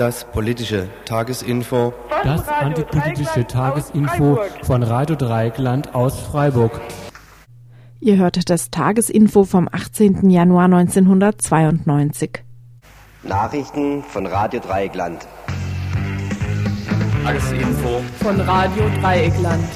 Das politische Tagesinfo. Das antipolitische Tagesinfo von Radio Dreieckland aus Freiburg. Ihr hört das Tagesinfo vom 18. Januar 1992. Nachrichten von Radio Dreieckland. Tagesinfo von Radio Dreieckland.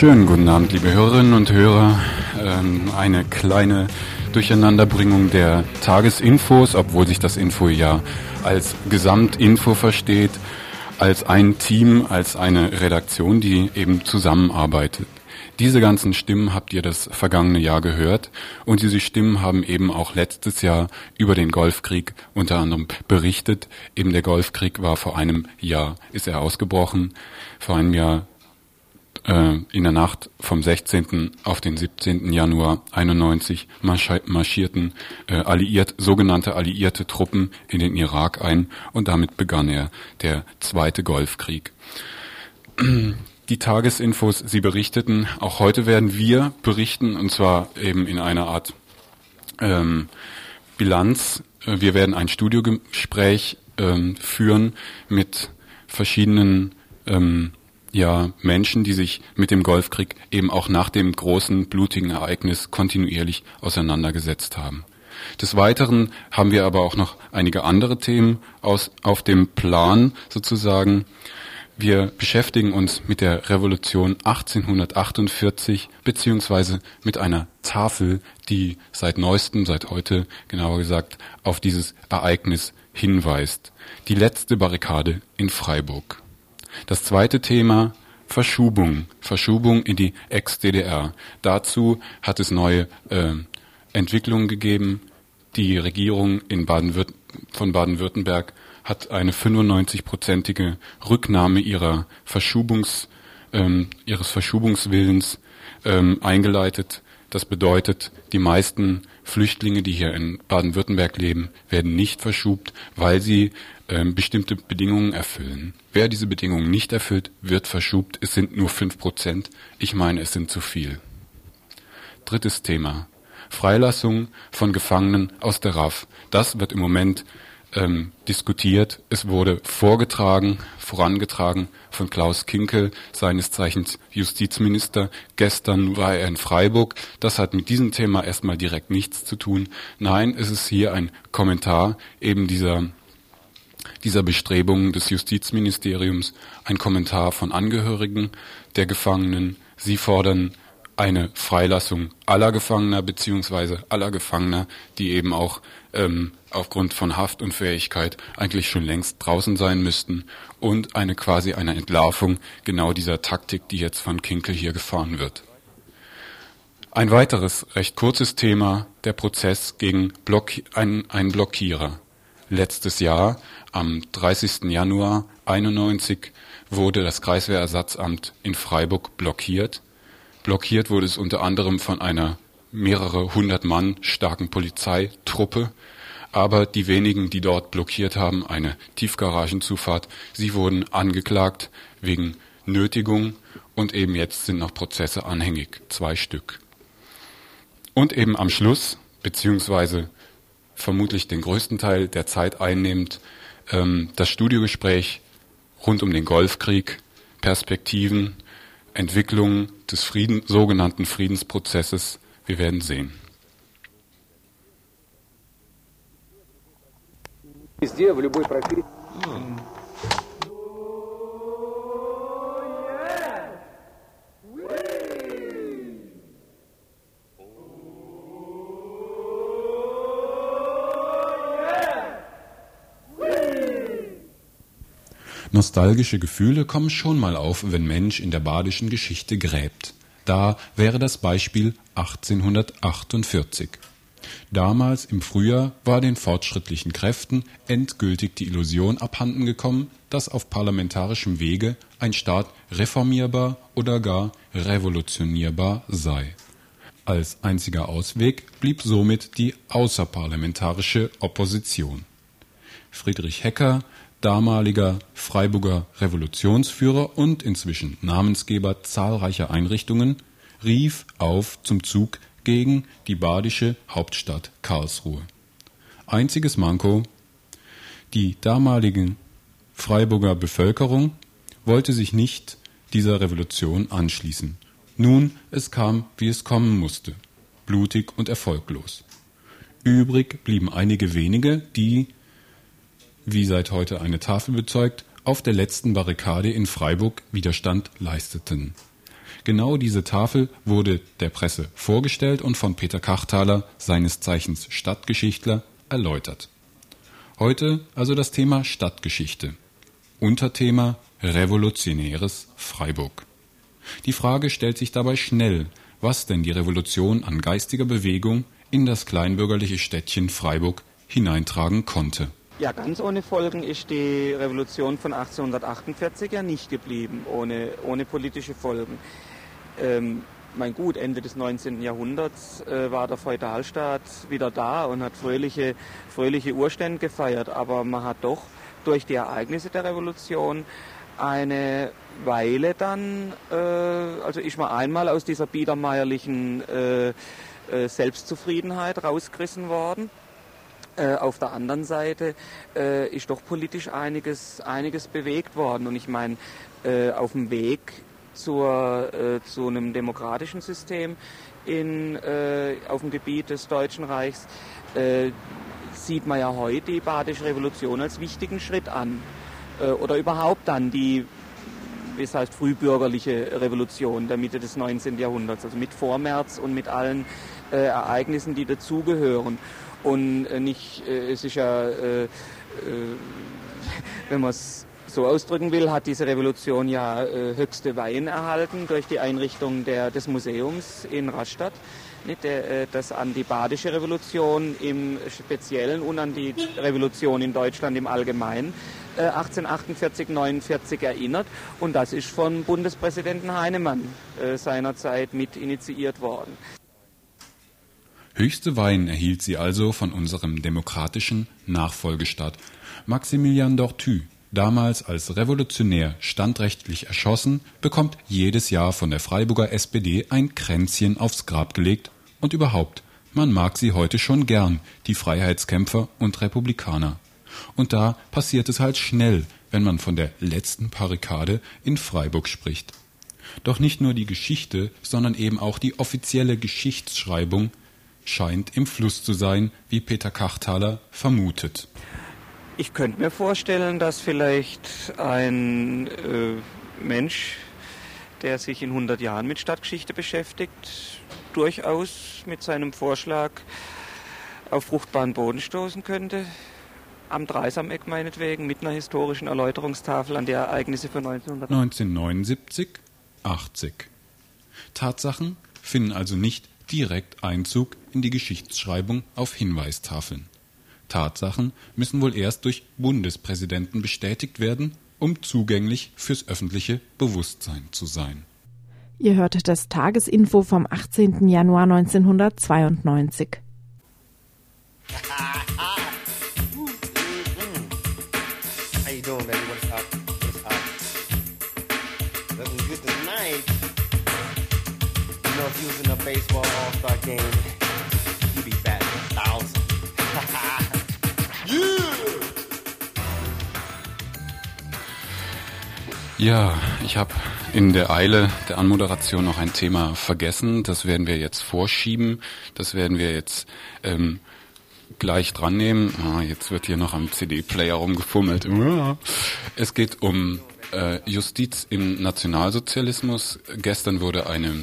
Schönen guten Abend, liebe Hörerinnen und Hörer. Ähm, eine kleine Durcheinanderbringung der Tagesinfos, obwohl sich das Info ja als Gesamtinfo versteht, als ein Team, als eine Redaktion, die eben zusammenarbeitet. Diese ganzen Stimmen habt ihr das vergangene Jahr gehört und diese Stimmen haben eben auch letztes Jahr über den Golfkrieg unter anderem berichtet. Eben der Golfkrieg war vor einem Jahr, ist er ausgebrochen. Vor einem Jahr äh, in der Nacht vom 16. auf den 17. Januar 91 marschierten äh, alliiert, sogenannte alliierte Truppen in den Irak ein und damit begann er der zweite Golfkrieg. Die Tagesinfos, sie berichteten, auch heute werden wir berichten und zwar eben in einer Art ähm, Bilanz. Wir werden ein Studiogespräch ähm, führen mit verschiedenen ähm, ja Menschen, die sich mit dem Golfkrieg eben auch nach dem großen blutigen Ereignis kontinuierlich auseinandergesetzt haben. Des Weiteren haben wir aber auch noch einige andere Themen aus, auf dem Plan sozusagen. Wir beschäftigen uns mit der Revolution 1848 beziehungsweise mit einer Tafel, die seit neuestem, seit heute genauer gesagt, auf dieses Ereignis hinweist. Die letzte Barrikade in Freiburg. Das zweite Thema Verschubung, Verschubung in die Ex-DDR. Dazu hat es neue äh, Entwicklungen gegeben. Die Regierung Baden von Baden-Württemberg hat eine 95-prozentige Rücknahme ihrer Verschubungs, ähm, ihres Verschubungswillens ähm, eingeleitet. Das bedeutet, die meisten Flüchtlinge, die hier in Baden-Württemberg leben, werden nicht verschubt, weil sie bestimmte Bedingungen erfüllen. Wer diese Bedingungen nicht erfüllt, wird verschubt. Es sind nur fünf Prozent. Ich meine, es sind zu viel. Drittes Thema. Freilassung von Gefangenen aus der RAF. Das wird im Moment ähm, diskutiert. Es wurde vorgetragen, vorangetragen von Klaus Kinkel, seines Zeichens Justizminister. Gestern war er in Freiburg. Das hat mit diesem Thema erstmal direkt nichts zu tun. Nein, es ist hier ein Kommentar eben dieser dieser Bestrebungen des Justizministeriums ein Kommentar von Angehörigen der Gefangenen. Sie fordern eine Freilassung aller Gefangener beziehungsweise aller Gefangener, die eben auch ähm, aufgrund von Haftunfähigkeit eigentlich schon längst draußen sein müssten und eine quasi eine Entlarvung genau dieser Taktik, die jetzt von Kinkel hier gefahren wird. Ein weiteres recht kurzes Thema, der Prozess gegen Block, ein, einen Blockierer. Letztes Jahr am 30. Januar 91 wurde das Kreiswehrersatzamt in Freiburg blockiert. Blockiert wurde es unter anderem von einer mehrere hundert Mann starken Polizeitruppe, aber die wenigen, die dort blockiert haben, eine Tiefgaragenzufahrt, sie wurden angeklagt wegen Nötigung und eben jetzt sind noch Prozesse anhängig, zwei Stück. Und eben am Schluss, beziehungsweise vermutlich den größten Teil der Zeit einnimmt, ähm, das Studiogespräch rund um den Golfkrieg, Perspektiven, Entwicklung des Frieden, sogenannten Friedensprozesses. Wir werden sehen. Везде, в любой профессии. Nostalgische Gefühle kommen schon mal auf, wenn Mensch in der badischen Geschichte gräbt. Da wäre das Beispiel 1848. Damals im Frühjahr war den fortschrittlichen Kräften endgültig die Illusion abhanden gekommen, dass auf parlamentarischem Wege ein Staat reformierbar oder gar revolutionierbar sei. Als einziger Ausweg blieb somit die außerparlamentarische Opposition. Friedrich Hecker, damaliger Freiburger Revolutionsführer und inzwischen Namensgeber zahlreicher Einrichtungen, rief auf zum Zug gegen die badische Hauptstadt Karlsruhe. Einziges Manko die damalige Freiburger Bevölkerung wollte sich nicht dieser Revolution anschließen. Nun, es kam, wie es kommen musste, blutig und erfolglos. Übrig blieben einige wenige, die wie seit heute eine Tafel bezeugt, auf der letzten Barrikade in Freiburg Widerstand leisteten. Genau diese Tafel wurde der Presse vorgestellt und von Peter Kachtaler, seines Zeichens Stadtgeschichtler, erläutert. Heute also das Thema Stadtgeschichte. Unterthema Revolutionäres Freiburg. Die Frage stellt sich dabei schnell, was denn die Revolution an geistiger Bewegung in das kleinbürgerliche Städtchen Freiburg hineintragen konnte. Ja, ganz ohne Folgen ist die Revolution von 1848 ja nicht geblieben, ohne, ohne politische Folgen. Ähm, mein gut, Ende des 19. Jahrhunderts äh, war der Feudalstaat wieder da und hat fröhliche, fröhliche Urstände gefeiert, aber man hat doch durch die Ereignisse der Revolution eine Weile dann, äh, also ist man einmal aus dieser biedermeierlichen äh, äh Selbstzufriedenheit rausgerissen worden äh, auf der anderen Seite äh, ist doch politisch einiges, einiges bewegt worden. Und ich meine, äh, auf dem Weg zur, äh, zu einem demokratischen System in, äh, auf dem Gebiet des Deutschen Reichs sieht man ja heute die Badische Revolution als wichtigen Schritt an. oder überhaupt dann die wie es heißt, frühbürgerliche Revolution der Mitte des 19. Jahrhunderts, also mit Vormärz und mit allen äh, Ereignissen, die dazugehören. Und äh, nicht, äh, es ist ja, äh, wenn man es so ausdrücken will, hat diese Revolution ja höchste Weihen erhalten durch die Einrichtung der, des Museums in Rastatt. Nicht, das an die badische Revolution im Speziellen und an die Revolution in Deutschland im Allgemeinen 1848, 49 erinnert. Und das ist von Bundespräsidenten Heinemann seinerzeit mit initiiert worden. Höchste Weihen erhielt sie also von unserem demokratischen Nachfolgestaat. Maximilian d'Ortu, damals als Revolutionär standrechtlich erschossen, bekommt jedes Jahr von der Freiburger SPD ein Kränzchen aufs Grab gelegt und überhaupt, man mag sie heute schon gern, die Freiheitskämpfer und Republikaner. Und da passiert es halt schnell, wenn man von der letzten Barrikade in Freiburg spricht. Doch nicht nur die Geschichte, sondern eben auch die offizielle Geschichtsschreibung scheint im Fluss zu sein, wie Peter Kachtaler vermutet. Ich könnte mir vorstellen, dass vielleicht ein äh, Mensch, der sich in 100 Jahren mit Stadtgeschichte beschäftigt, durchaus mit seinem Vorschlag auf fruchtbaren Boden stoßen könnte. Am Dreisameck meinetwegen, mit einer historischen Erläuterungstafel an die Ereignisse von 1979, 80. Tatsachen finden also nicht direkt Einzug in die Geschichtsschreibung auf Hinweistafeln. Tatsachen müssen wohl erst durch Bundespräsidenten bestätigt werden, um zugänglich fürs öffentliche Bewusstsein zu sein. Ihr hört das Tagesinfo vom 18. Januar 1992. How you you baseball all-star game, you'd be batting a thousand. Ja, ich habe in der Eile der Anmoderation noch ein Thema vergessen. Das werden wir jetzt vorschieben. Das werden wir jetzt ähm, gleich dran nehmen. Ah, jetzt wird hier noch am CD-Player rumgefummelt. Es geht um äh, Justiz im Nationalsozialismus. Gestern wurde eine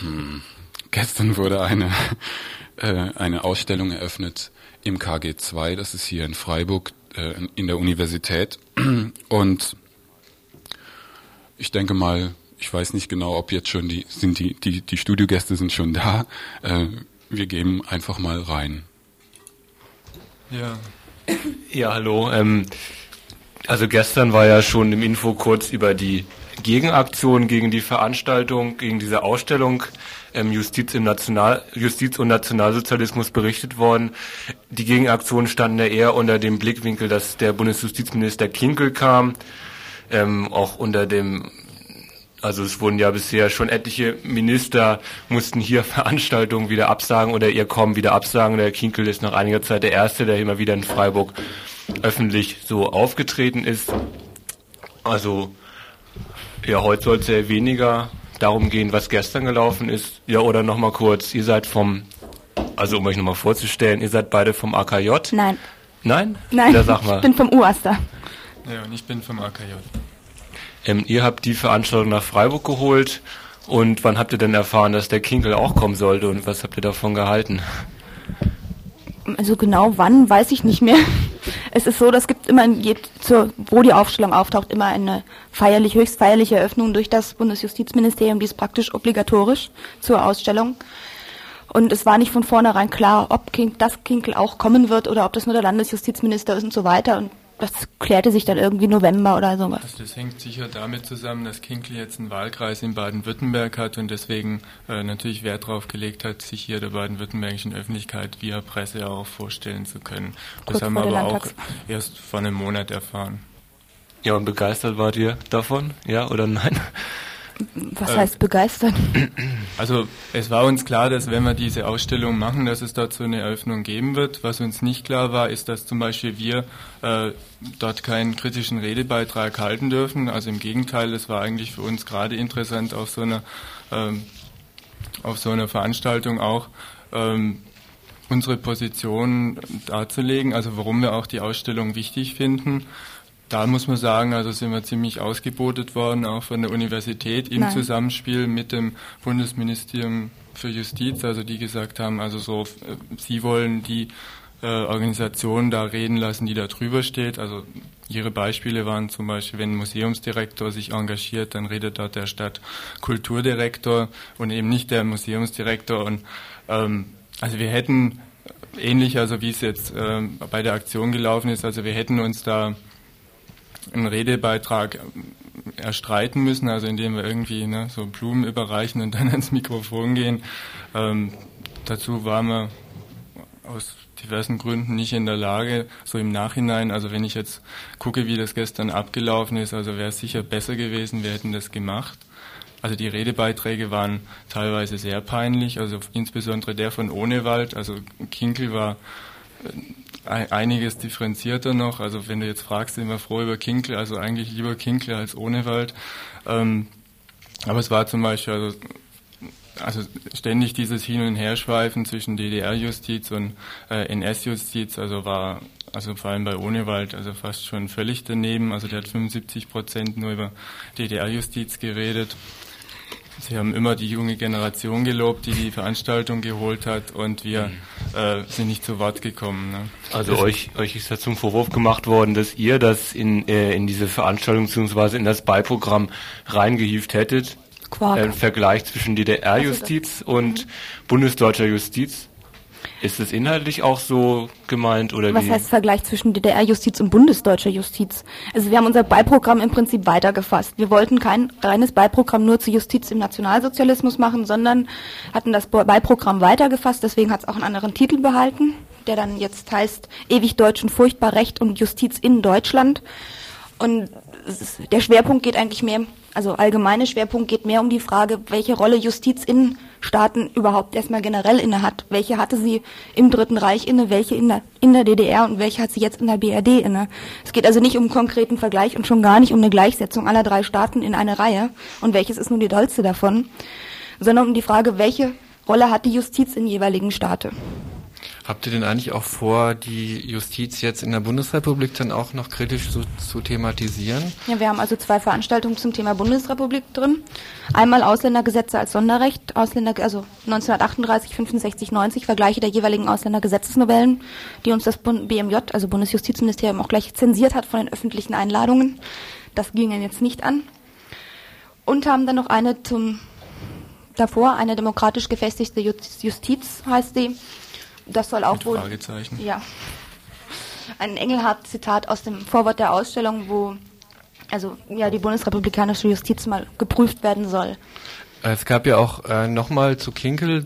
hm. Gestern wurde eine, äh, eine Ausstellung eröffnet im KG2, das ist hier in Freiburg, äh, in der Universität. Und ich denke mal, ich weiß nicht genau, ob jetzt schon die sind die die die Studiogäste sind schon da. Äh, wir gehen einfach mal rein. Ja. Ja, hallo. Ähm, also gestern war ja schon im Info kurz über die Gegenaktion gegen die Veranstaltung, gegen diese Ausstellung ähm, Justiz, im National, Justiz und Nationalsozialismus berichtet worden. Die Gegenaktionen standen ja eher unter dem Blickwinkel, dass der Bundesjustizminister Kinkel kam, ähm, auch unter dem also es wurden ja bisher schon etliche Minister mussten hier Veranstaltungen wieder absagen oder ihr Kommen wieder absagen. Der Kinkel ist nach einiger Zeit der Erste, der immer wieder in Freiburg öffentlich so aufgetreten ist. Also ja, heute soll es ja weniger darum gehen, was gestern gelaufen ist. Ja, oder nochmal kurz, ihr seid vom, also um euch nochmal vorzustellen, ihr seid beide vom AKJ? Nein. Nein? Nein, ja, sag mal. ich bin vom UASTA. Ja, und ich bin vom AKJ. Ähm, ihr habt die Veranstaltung nach Freiburg geholt und wann habt ihr denn erfahren, dass der Kinkel auch kommen sollte und was habt ihr davon gehalten? Also genau wann, weiß ich nicht mehr. Es ist so, das gibt immer, wo die Aufstellung auftaucht, immer eine feierlich, höchst feierliche Eröffnung durch das Bundesjustizministerium, die ist praktisch obligatorisch zur Ausstellung. Und es war nicht von vornherein klar, ob Kink, das Kinkel auch kommen wird oder ob das nur der Landesjustizminister ist und so weiter. Und das klärte sich dann irgendwie November oder sowas. Also das hängt sicher damit zusammen, dass Kinkel jetzt einen Wahlkreis in Baden-Württemberg hat und deswegen äh, natürlich Wert darauf gelegt hat, sich hier der baden-württembergischen Öffentlichkeit via Presse auch vorstellen zu können. Das Kurz haben wir aber Landtags auch erst vor einem Monat erfahren. Ja, und begeistert wart ihr davon? Ja oder nein? Was heißt begeistern? Also es war uns klar, dass wenn wir diese Ausstellung machen, dass es dazu eine Eröffnung geben wird. Was uns nicht klar war, ist, dass zum Beispiel wir äh, dort keinen kritischen Redebeitrag halten dürfen. Also im Gegenteil, es war eigentlich für uns gerade interessant auf so einer ähm, auf so einer Veranstaltung auch ähm, unsere Position darzulegen, also warum wir auch die Ausstellung wichtig finden da muss man sagen, also sind wir ziemlich ausgebotet worden, auch von der Universität im Nein. Zusammenspiel mit dem Bundesministerium für Justiz, also die gesagt haben, also so, äh, sie wollen die äh, Organisation da reden lassen, die da drüber steht. Also ihre Beispiele waren zum Beispiel, wenn ein Museumsdirektor sich engagiert, dann redet dort der Stadtkulturdirektor und eben nicht der Museumsdirektor. Und ähm, also wir hätten ähnlich, also wie es jetzt äh, bei der Aktion gelaufen ist, also wir hätten uns da einen Redebeitrag erstreiten müssen, also indem wir irgendwie ne, so Blumen überreichen und dann ans Mikrofon gehen. Ähm, dazu waren wir aus diversen Gründen nicht in der Lage, so im Nachhinein, also wenn ich jetzt gucke, wie das gestern abgelaufen ist, also wäre es sicher besser gewesen, wir hätten das gemacht. Also die Redebeiträge waren teilweise sehr peinlich, also insbesondere der von Ohnewald, also Kinkel war einiges differenzierter noch. Also wenn du jetzt fragst, sind wir froh über Kinkel, also eigentlich lieber Kinkel als Ohnewald. Ähm, aber es war zum Beispiel also, also ständig dieses Hin- und Herschweifen zwischen DDR-Justiz und äh, NS-Justiz, also war also vor allem bei Ohnewald, also fast schon völlig daneben. Also der hat 75 Prozent nur über DDR-Justiz geredet. Sie haben immer die junge Generation gelobt, die die Veranstaltung geholt hat und wir mhm. äh, sind nicht zu Wort gekommen. Ne? Also euch, euch ist ja zum Vorwurf gemacht worden, dass ihr das in, äh, in diese Veranstaltung bzw. in das Beiprogramm reingehieft hättet. Quark. Äh, Im Vergleich zwischen DDR-Justiz also und bundesdeutscher Justiz. Ist es inhaltlich auch so gemeint oder Was wie? heißt Vergleich zwischen DDR-Justiz und bundesdeutscher Justiz? Also wir haben unser Beiprogramm im Prinzip weitergefasst. Wir wollten kein reines Beiprogramm nur zu Justiz im Nationalsozialismus machen, sondern hatten das Beiprogramm weitergefasst. Deswegen hat es auch einen anderen Titel behalten, der dann jetzt heißt Ewig Deutsch und furchtbar Recht und Justiz in Deutschland. Und der Schwerpunkt geht eigentlich mehr, also allgemeine Schwerpunkt geht mehr um die Frage, welche Rolle Justiz in Staaten überhaupt erstmal generell inne hat. Welche hatte sie im Dritten Reich inne, welche in der, in der DDR und welche hat sie jetzt in der BRD inne. Es geht also nicht um einen konkreten Vergleich und schon gar nicht um eine Gleichsetzung aller drei Staaten in eine Reihe und welches ist nun die dollste davon, sondern um die Frage, welche Rolle hat die Justiz in jeweiligen Staaten. Habt ihr denn eigentlich auch vor, die Justiz jetzt in der Bundesrepublik dann auch noch kritisch zu, zu, thematisieren? Ja, wir haben also zwei Veranstaltungen zum Thema Bundesrepublik drin. Einmal Ausländergesetze als Sonderrecht, Ausländer, also 1938, 65, 90, Vergleiche der jeweiligen Ausländergesetzesnovellen, die uns das BMJ, also Bundesjustizministerium, auch gleich zensiert hat von den öffentlichen Einladungen. Das ging ihnen jetzt nicht an. Und haben dann noch eine zum davor, eine demokratisch gefestigte Justiz heißt sie das soll auch Mit wohl. Fragezeichen. Ja. Ein Engelhardt-Zitat aus dem Vorwort der Ausstellung, wo also ja die bundesrepublikanische Justiz mal geprüft werden soll. Es gab ja auch äh, nochmal zu Kinkel,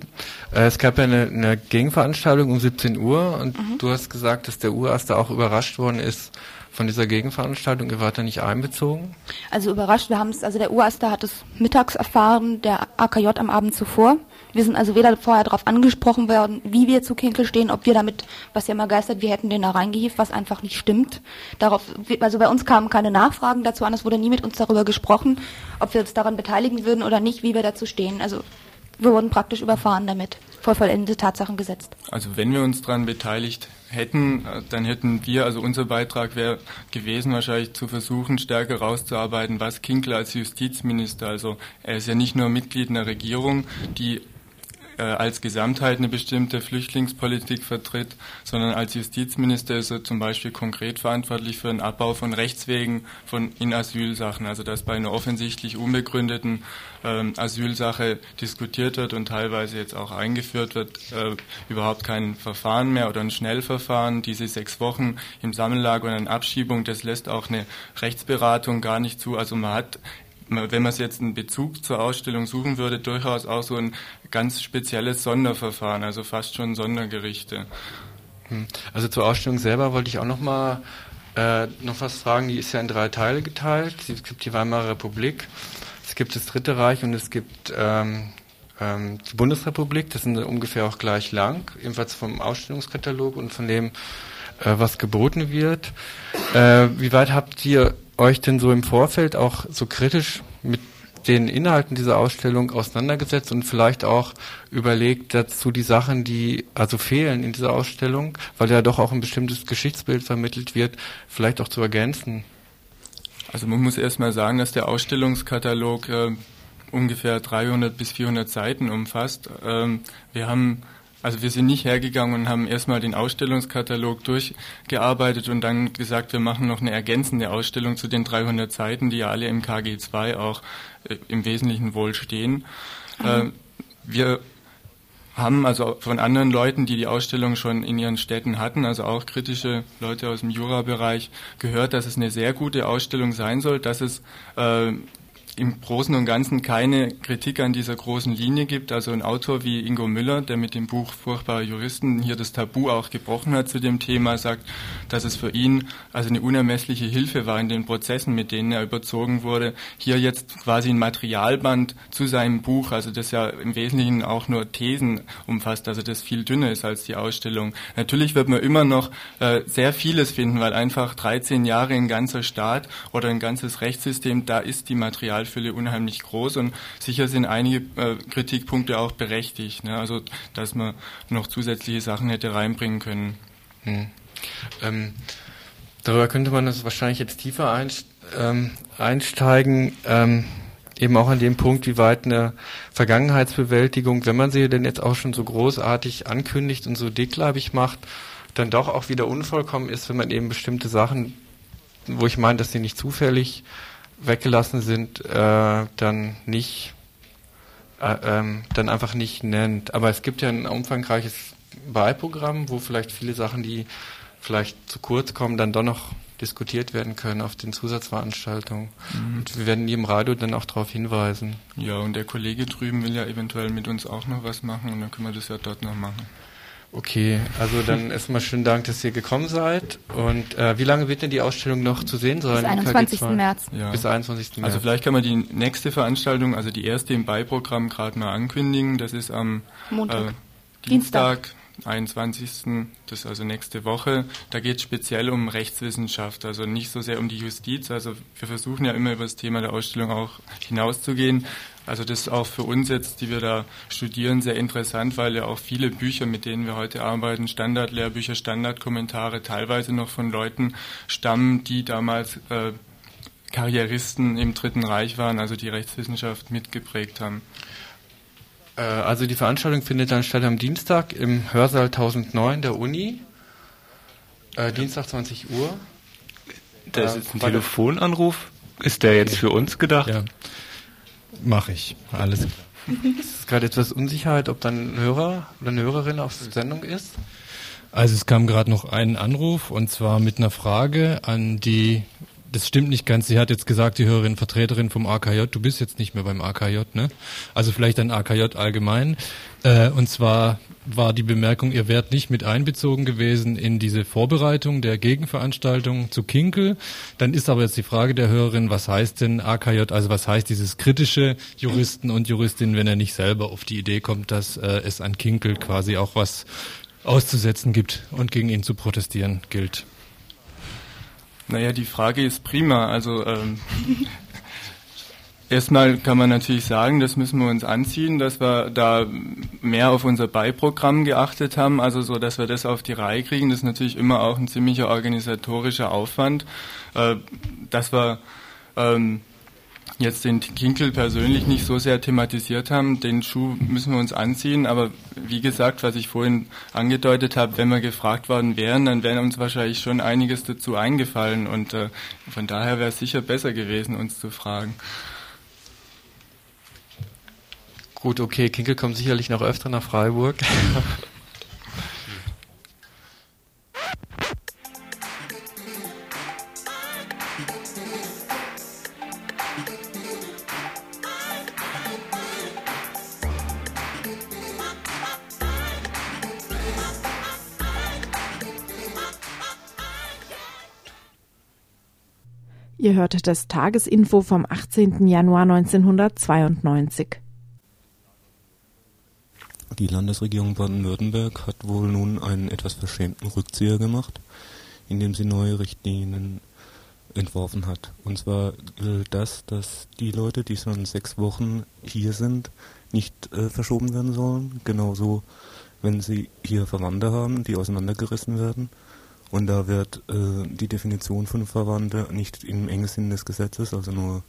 äh, es gab ja eine, eine Gegenveranstaltung um 17 Uhr und mhm. du hast gesagt, dass der Uraster auch überrascht worden ist von dieser Gegenveranstaltung. Ihr wart da nicht einbezogen? Also überrascht, wir haben es, also der Uraster hat es mittags erfahren, der AKJ am Abend zuvor. Wir sind also weder vorher darauf angesprochen worden, wie wir zu Kinkel stehen, ob wir damit, was ja immer geistert, wir hätten den da reingehieft, was einfach nicht stimmt. Darauf, also bei uns kamen keine Nachfragen dazu an, es wurde nie mit uns darüber gesprochen, ob wir uns daran beteiligen würden oder nicht, wie wir dazu stehen. Also wir wurden praktisch überfahren damit, vor vollendete Tatsachen gesetzt. Also wenn wir uns daran beteiligt hätten, dann hätten wir, also unser Beitrag wäre gewesen, wahrscheinlich zu versuchen, stärker rauszuarbeiten, was Kinkel als Justizminister, also er ist ja nicht nur Mitglied einer Regierung, die äh, als Gesamtheit eine bestimmte Flüchtlingspolitik vertritt, sondern als Justizminister ist er zum Beispiel konkret verantwortlich für den Abbau von Rechtswegen von in Asylsachen, also dass bei einer offensichtlich unbegründeten ähm, Asylsache diskutiert wird und teilweise jetzt auch eingeführt wird, äh, überhaupt kein Verfahren mehr oder ein Schnellverfahren. Diese sechs Wochen im Sammellager und eine Abschiebung, das lässt auch eine Rechtsberatung gar nicht zu. Also man hat wenn man jetzt einen Bezug zur Ausstellung suchen würde, durchaus auch so ein ganz spezielles Sonderverfahren, also fast schon Sondergerichte. Hm. Also zur Ausstellung selber wollte ich auch noch mal äh, noch was fragen. Die ist ja in drei Teile geteilt. Es gibt die Weimarer Republik, es gibt das Dritte Reich und es gibt ähm, ähm, die Bundesrepublik. Das sind ungefähr auch gleich lang, ebenfalls vom Ausstellungskatalog und von dem, äh, was geboten wird. Äh, wie weit habt ihr euch denn so im Vorfeld auch so kritisch mit den Inhalten dieser Ausstellung auseinandergesetzt und vielleicht auch überlegt dazu die Sachen, die also fehlen in dieser Ausstellung, weil ja doch auch ein bestimmtes Geschichtsbild vermittelt wird, vielleicht auch zu ergänzen? Also man muss erstmal sagen, dass der Ausstellungskatalog äh, ungefähr 300 bis 400 Seiten umfasst. Ähm, wir haben also wir sind nicht hergegangen und haben erstmal den Ausstellungskatalog durchgearbeitet und dann gesagt, wir machen noch eine ergänzende Ausstellung zu den 300 Seiten, die ja alle im KG2 auch äh, im Wesentlichen wohl stehen. Mhm. Äh, wir haben also von anderen Leuten, die die Ausstellung schon in ihren Städten hatten, also auch kritische Leute aus dem Jura-Bereich, gehört, dass es eine sehr gute Ausstellung sein soll, dass es äh, im Großen und Ganzen keine Kritik an dieser großen Linie gibt. Also ein Autor wie Ingo Müller, der mit dem Buch Furchtbare Juristen hier das Tabu auch gebrochen hat zu dem Thema, sagt, dass es für ihn also eine unermessliche Hilfe war in den Prozessen, mit denen er überzogen wurde. Hier jetzt quasi ein Materialband zu seinem Buch, also das ja im Wesentlichen auch nur Thesen umfasst, also das viel dünner ist als die Ausstellung. Natürlich wird man immer noch äh, sehr vieles finden, weil einfach 13 Jahre ein ganzer Staat oder ein ganzes Rechtssystem, da ist die Material Materialfülle unheimlich groß und sicher sind einige äh, Kritikpunkte auch berechtigt. Ne? Also, dass man noch zusätzliche Sachen hätte reinbringen können. Hm. Ähm, darüber könnte man das wahrscheinlich jetzt tiefer ähm, einsteigen. Ähm, eben auch an dem Punkt, wie weit eine Vergangenheitsbewältigung, wenn man sie denn jetzt auch schon so großartig ankündigt und so dickleibig macht, dann doch auch wieder unvollkommen ist, wenn man eben bestimmte Sachen, wo ich meine, dass sie nicht zufällig weggelassen sind, äh, dann nicht, äh, ähm, dann einfach nicht nennt. Aber es gibt ja ein umfangreiches Wahlprogramm, wo vielleicht viele Sachen, die vielleicht zu kurz kommen, dann doch noch diskutiert werden können auf den Zusatzveranstaltungen. Mhm. Und wir werden im Radio dann auch darauf hinweisen. Ja, und der Kollege drüben will ja eventuell mit uns auch noch was machen und dann können wir das ja dort noch machen. Okay, also dann erstmal schönen Dank, dass ihr gekommen seid. Und äh, wie lange wird denn die Ausstellung noch zu sehen sein? Bis 21. März. Ja. Bis 21. März. Also vielleicht kann man die nächste Veranstaltung, also die erste im Beiprogramm gerade mal ankündigen. Das ist am Montag. Äh, Dienstag, 21. Das ist also nächste Woche. Da geht es speziell um Rechtswissenschaft, also nicht so sehr um die Justiz. Also wir versuchen ja immer über das Thema der Ausstellung auch hinauszugehen. Also das ist auch für uns jetzt, die wir da studieren, sehr interessant, weil ja auch viele Bücher, mit denen wir heute arbeiten, Standardlehrbücher, Standardkommentare, teilweise noch von Leuten stammen, die damals äh, Karrieristen im Dritten Reich waren, also die Rechtswissenschaft mitgeprägt haben. Äh, also die Veranstaltung findet dann statt am Dienstag im Hörsaal 1009 der Uni. Äh, Dienstag 20 Uhr. Da ist jetzt ein Telefonanruf. Ist der jetzt für uns gedacht? Ja. Mache ich. Alles klar. Es ist gerade etwas Unsicherheit, ob dann ein Hörer oder eine Hörerin auf Sendung ist. Also es kam gerade noch ein Anruf und zwar mit einer Frage an die das stimmt nicht ganz. Sie hat jetzt gesagt, die Hörerin, Vertreterin vom AKJ, du bist jetzt nicht mehr beim AKJ, ne? Also vielleicht ein AKJ allgemein. Äh, und zwar war die Bemerkung, ihr wärt nicht mit einbezogen gewesen in diese Vorbereitung der Gegenveranstaltung zu Kinkel. Dann ist aber jetzt die Frage der Hörerin, was heißt denn AKJ, also was heißt dieses kritische Juristen und Juristinnen, wenn er nicht selber auf die Idee kommt, dass äh, es an Kinkel quasi auch was auszusetzen gibt und gegen ihn zu protestieren gilt. Naja, die Frage ist prima. Also ähm, erstmal kann man natürlich sagen, das müssen wir uns anziehen, dass wir da mehr auf unser Beiprogramm geachtet haben, also so, dass wir das auf die Reihe kriegen. Das ist natürlich immer auch ein ziemlicher organisatorischer Aufwand, äh, dass wir ähm, jetzt den Kinkel persönlich nicht so sehr thematisiert haben. Den Schuh müssen wir uns anziehen. Aber wie gesagt, was ich vorhin angedeutet habe, wenn wir gefragt worden wären, dann wäre uns wahrscheinlich schon einiges dazu eingefallen. Und äh, von daher wäre es sicher besser gewesen, uns zu fragen. Gut, okay, Kinkel kommt sicherlich noch öfter nach Freiburg. Ihr hört das Tagesinfo vom 18. Januar 1992. Die Landesregierung Baden-Württemberg hat wohl nun einen etwas verschämten Rückzieher gemacht, indem sie neue Richtlinien entworfen hat. Und zwar das, dass die Leute, die schon sechs Wochen hier sind, nicht äh, verschoben werden sollen. Genauso, wenn sie hier Verwandte haben, die auseinandergerissen werden und da wird äh, die Definition von Verwandte nicht im engen Sinn des Gesetzes, also nur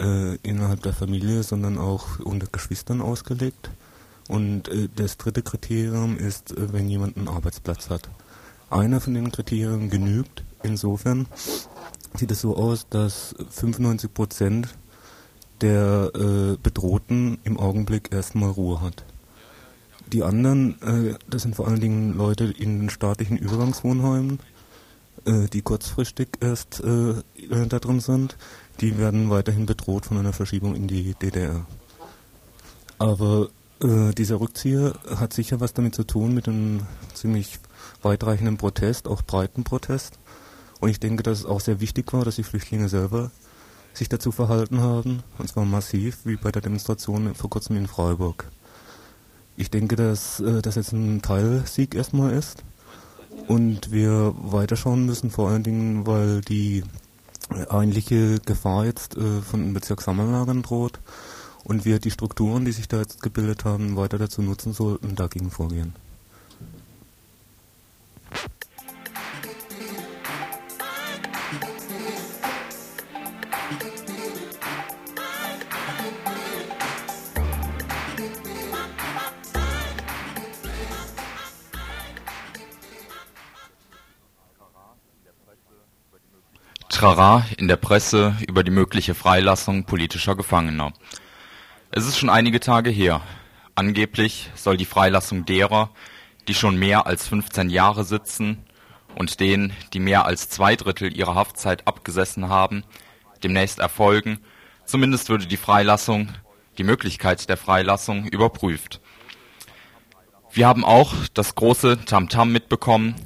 äh, innerhalb der Familie, sondern auch unter Geschwistern ausgelegt. Und äh, das dritte Kriterium ist, äh, wenn jemand einen Arbeitsplatz hat. Einer von den Kriterien genügt. Insofern sieht es so aus, dass 95 Prozent der äh, Bedrohten im Augenblick erstmal Ruhe hat. Die anderen, äh, das sind vor allen Dingen Leute in den staatlichen Übergangswohnheimen, äh, die kurzfristig erst äh, da drin sind. Die werden weiterhin bedroht von einer Verschiebung in die DDR. Aber äh, dieser Rückzieher hat sicher was damit zu tun mit einem ziemlich weitreichenden Protest, auch breiten Protest. Und ich denke, dass es auch sehr wichtig war, dass die Flüchtlinge selber sich dazu verhalten haben, und zwar massiv, wie bei der Demonstration vor kurzem in Freiburg. Ich denke, dass äh, das jetzt ein Teilsieg erstmal ist und wir weiterschauen müssen, vor allen Dingen, weil die eigentliche Gefahr jetzt äh, von den Bezirkssammellagern droht und wir die Strukturen, die sich da jetzt gebildet haben, weiter dazu nutzen sollten, dagegen vorgehen. Trara in der Presse über die mögliche Freilassung politischer Gefangener. Es ist schon einige Tage her. Angeblich soll die Freilassung derer, die schon mehr als 15 Jahre sitzen und denen, die mehr als zwei Drittel ihrer Haftzeit abgesessen haben, demnächst erfolgen. Zumindest würde die Freilassung, die Möglichkeit der Freilassung überprüft. Wir haben auch das große Tamtam mitbekommen,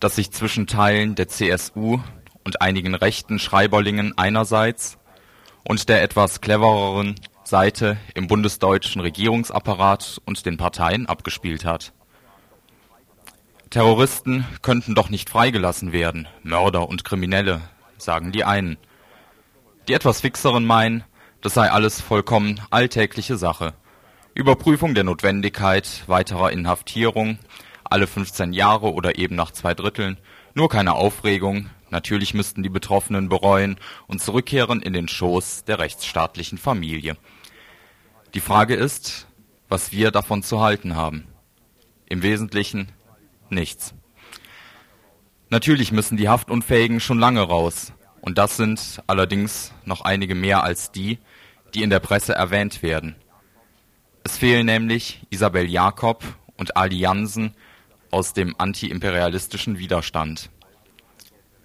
das sich zwischen Teilen der CSU und einigen rechten Schreiberlingen einerseits und der etwas clevereren Seite im bundesdeutschen Regierungsapparat und den Parteien abgespielt hat. Terroristen könnten doch nicht freigelassen werden, Mörder und Kriminelle, sagen die einen. Die etwas fixeren meinen, das sei alles vollkommen alltägliche Sache. Überprüfung der Notwendigkeit weiterer Inhaftierung, alle 15 Jahre oder eben nach zwei Dritteln, nur keine Aufregung, natürlich müssten die Betroffenen bereuen und zurückkehren in den Schoß der rechtsstaatlichen Familie. Die Frage ist, was wir davon zu halten haben. Im Wesentlichen nichts. Natürlich müssen die Haftunfähigen schon lange raus, und das sind allerdings noch einige mehr als die, die in der Presse erwähnt werden. Es fehlen nämlich Isabel Jakob und Ali Jansen aus dem antiimperialistischen Widerstand.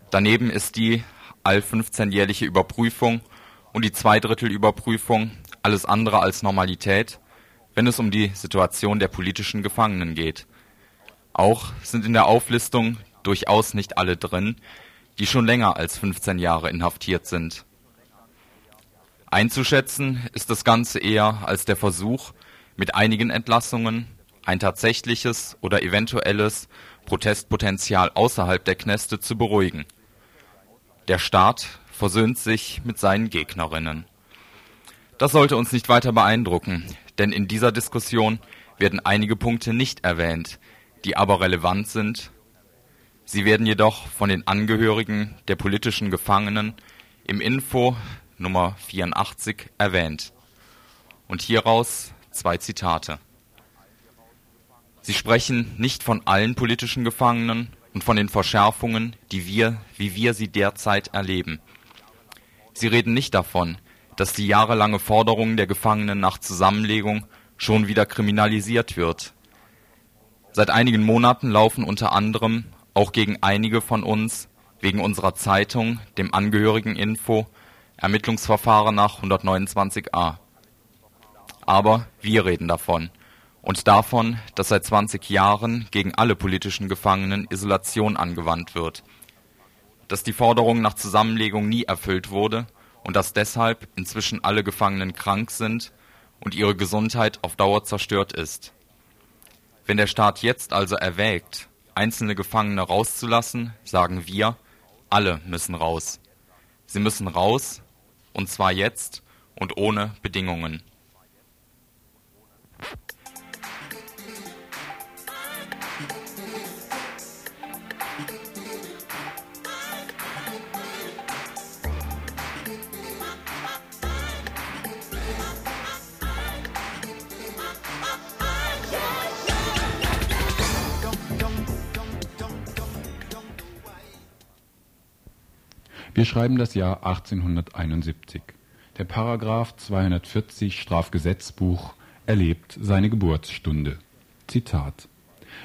Daneben ist die all 15-jährliche Überprüfung und die Zweidrittelüberprüfung alles andere als Normalität, wenn es um die Situation der politischen Gefangenen geht. Auch sind in der Auflistung durchaus nicht alle drin, die schon länger als 15 Jahre inhaftiert sind. Einzuschätzen ist das Ganze eher als der Versuch, mit einigen Entlassungen ein tatsächliches oder eventuelles Protestpotenzial außerhalb der Kneste zu beruhigen. Der Staat versöhnt sich mit seinen Gegnerinnen. Das sollte uns nicht weiter beeindrucken, denn in dieser Diskussion werden einige Punkte nicht erwähnt, die aber relevant sind. Sie werden jedoch von den Angehörigen der politischen Gefangenen im Info Nummer 84 erwähnt. Und hieraus zwei Zitate. Sie sprechen nicht von allen politischen Gefangenen und von den Verschärfungen, die wir, wie wir sie derzeit erleben. Sie reden nicht davon, dass die jahrelange Forderung der Gefangenen nach Zusammenlegung schon wieder kriminalisiert wird, Seit einigen Monaten laufen unter anderem auch gegen einige von uns wegen unserer Zeitung, dem Angehörigeninfo, Ermittlungsverfahren nach 129a. Aber wir reden davon und davon, dass seit 20 Jahren gegen alle politischen Gefangenen Isolation angewandt wird, dass die Forderung nach Zusammenlegung nie erfüllt wurde und dass deshalb inzwischen alle Gefangenen krank sind und ihre Gesundheit auf Dauer zerstört ist. Wenn der Staat jetzt also erwägt, einzelne Gefangene rauszulassen, sagen wir, alle müssen raus. Sie müssen raus, und zwar jetzt und ohne Bedingungen. Wir schreiben das Jahr 1871. Der Paragraph 240 Strafgesetzbuch erlebt seine Geburtsstunde. Zitat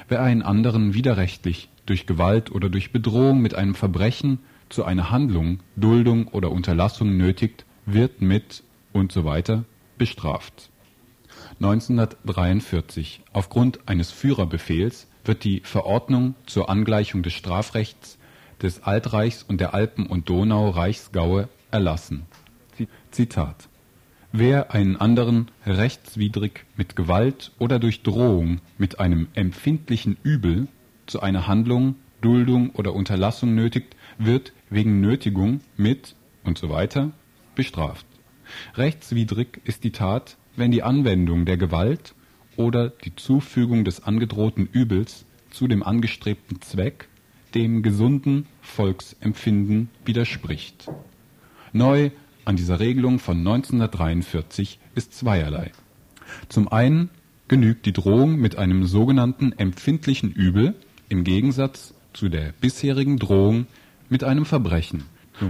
Wer einen anderen widerrechtlich durch Gewalt oder durch Bedrohung mit einem Verbrechen zu einer Handlung, Duldung oder Unterlassung nötigt, wird mit und so weiter bestraft. 1943 Aufgrund eines Führerbefehls wird die Verordnung zur Angleichung des Strafrechts des Altreichs und der Alpen und Donau-Reichsgaue erlassen. Zitat Wer einen anderen rechtswidrig mit Gewalt oder durch Drohung mit einem empfindlichen Übel zu einer Handlung, Duldung oder Unterlassung nötigt, wird wegen Nötigung mit und so weiter bestraft. Rechtswidrig ist die Tat, wenn die Anwendung der Gewalt oder die Zufügung des angedrohten Übels zu dem angestrebten Zweck dem gesunden Volksempfinden widerspricht. Neu an dieser Regelung von 1943 ist zweierlei. Zum einen genügt die Drohung mit einem sogenannten empfindlichen Übel im Gegensatz zu der bisherigen Drohung mit einem Verbrechen.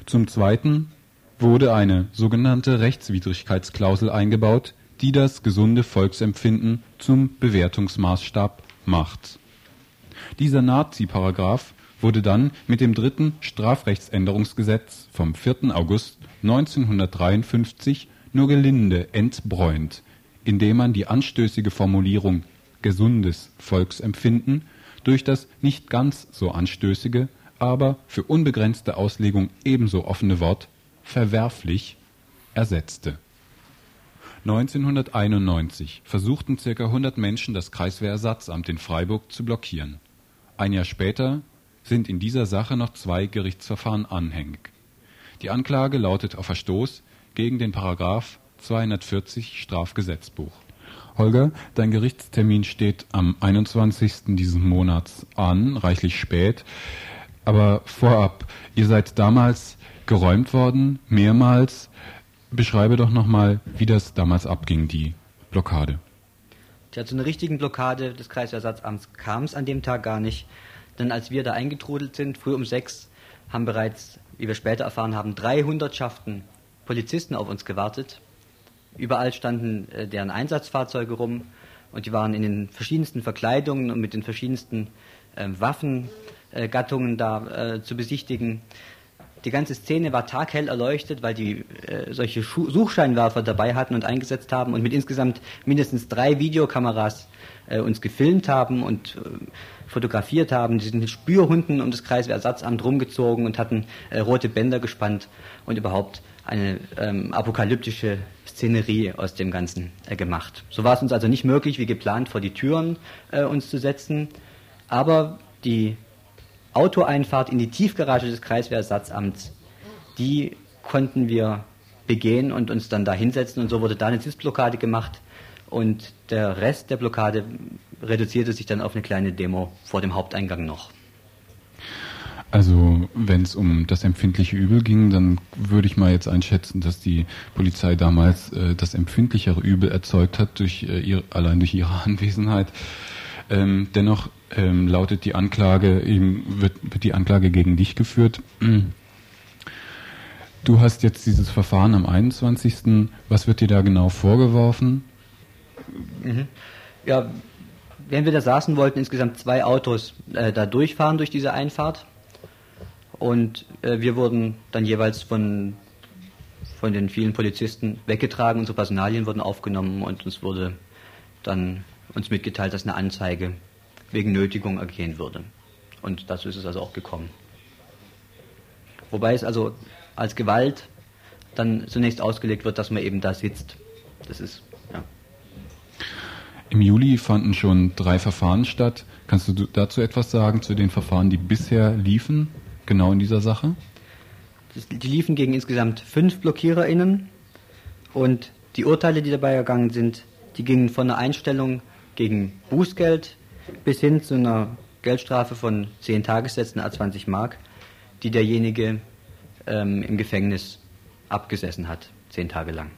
Zum zweiten wurde eine sogenannte Rechtswidrigkeitsklausel eingebaut, die das gesunde Volksempfinden zum Bewertungsmaßstab macht. Dieser Nazi-Paragraph wurde dann mit dem dritten Strafrechtsänderungsgesetz vom 4. August 1953 nur gelinde entbräunt, indem man die anstößige Formulierung gesundes Volksempfinden durch das nicht ganz so anstößige, aber für unbegrenzte Auslegung ebenso offene Wort verwerflich ersetzte. 1991 versuchten ca. 100 Menschen das Kreiswehrersatzamt in Freiburg zu blockieren Ein Jahr später sind in dieser Sache noch zwei Gerichtsverfahren anhängig. Die Anklage lautet auf Verstoß gegen den Paragraph 240 Strafgesetzbuch. Holger, dein Gerichtstermin steht am 21. dieses Monats an, reichlich spät. Aber vorab, ihr seid damals geräumt worden, mehrmals. Beschreibe doch nochmal, wie das damals abging, die Blockade. Ja, zu einer richtigen Blockade des Kreisersatzamts kam es an dem Tag gar nicht. Denn als wir da eingetrudelt sind, früh um sechs, haben bereits, wie wir später erfahren haben, 300 Schaften Polizisten auf uns gewartet. Überall standen äh, deren Einsatzfahrzeuge rum und die waren in den verschiedensten Verkleidungen und mit den verschiedensten äh, Waffengattungen äh, da zu besichtigen. Die ganze Szene war taghell erleuchtet, weil die äh, solche Schu Suchscheinwerfer dabei hatten und eingesetzt haben und mit insgesamt mindestens drei Videokameras äh, uns gefilmt haben und äh, fotografiert haben. Die sind mit Spürhunden um das Kreiswehrersatzamt rumgezogen und hatten äh, rote Bänder gespannt und überhaupt eine ähm, apokalyptische Szenerie aus dem Ganzen äh, gemacht. So war es uns also nicht möglich, wie geplant, vor die Türen äh, uns zu setzen, aber die Autoeinfahrt in die Tiefgarage des Kreiswehrersatzamts, die konnten wir begehen und uns dann da hinsetzen und so wurde da eine Sitzblockade gemacht und der Rest der Blockade reduzierte sich dann auf eine kleine Demo vor dem Haupteingang noch. Also wenn es um das empfindliche Übel ging, dann würde ich mal jetzt einschätzen, dass die Polizei damals äh, das empfindlichere Übel erzeugt hat, durch, äh, ihr, allein durch ihre Anwesenheit. Ähm, dennoch ähm, lautet die Anklage, eben wird, wird die Anklage gegen dich geführt. Du hast jetzt dieses Verfahren am 21. Was wird dir da genau vorgeworfen? Mhm. Ja, während wir da saßen, wollten insgesamt zwei Autos äh, da durchfahren durch diese Einfahrt. Und äh, wir wurden dann jeweils von, von den vielen Polizisten weggetragen, unsere Personalien wurden aufgenommen und uns wurde dann uns mitgeteilt, dass eine Anzeige wegen Nötigung ergehen würde. Und dazu ist es also auch gekommen. Wobei es also als Gewalt dann zunächst ausgelegt wird, dass man eben da sitzt. Das ist, ja. Im Juli fanden schon drei Verfahren statt. Kannst du dazu etwas sagen, zu den Verfahren, die bisher liefen, genau in dieser Sache? Die liefen gegen insgesamt fünf BlockiererInnen und die Urteile, die dabei ergangen sind, die gingen von einer Einstellung gegen Bußgeld bis hin zu einer Geldstrafe von 10 Tagessätzen a 20 Mark, die derjenige ähm, im Gefängnis abgesessen hat, zehn Tage lang.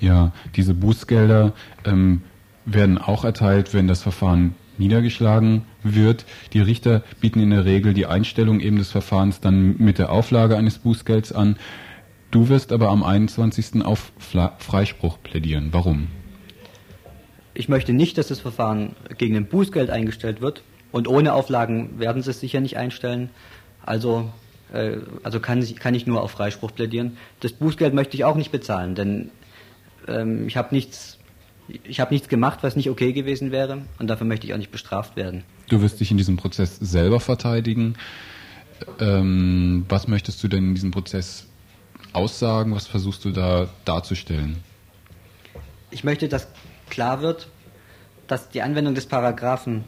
Ja, diese Bußgelder ähm, werden auch erteilt, wenn das Verfahren niedergeschlagen wird. Die Richter bieten in der Regel die Einstellung eben des Verfahrens dann mit der Auflage eines Bußgelds an. Du wirst aber am 21. auf Freispruch plädieren. Warum? Ich möchte nicht, dass das Verfahren gegen ein Bußgeld eingestellt wird. Und ohne Auflagen werden sie es sicher nicht einstellen. Also, äh, also kann, ich, kann ich nur auf Freispruch plädieren. Das Bußgeld möchte ich auch nicht bezahlen, denn ähm, ich habe nichts, ich habe nichts gemacht, was nicht okay gewesen wäre. Und dafür möchte ich auch nicht bestraft werden. Du wirst dich in diesem Prozess selber verteidigen. Ähm, was möchtest du denn in diesem Prozess aussagen? Was versuchst du da darzustellen? Ich möchte, dass klar wird, dass die Anwendung des Paragraphen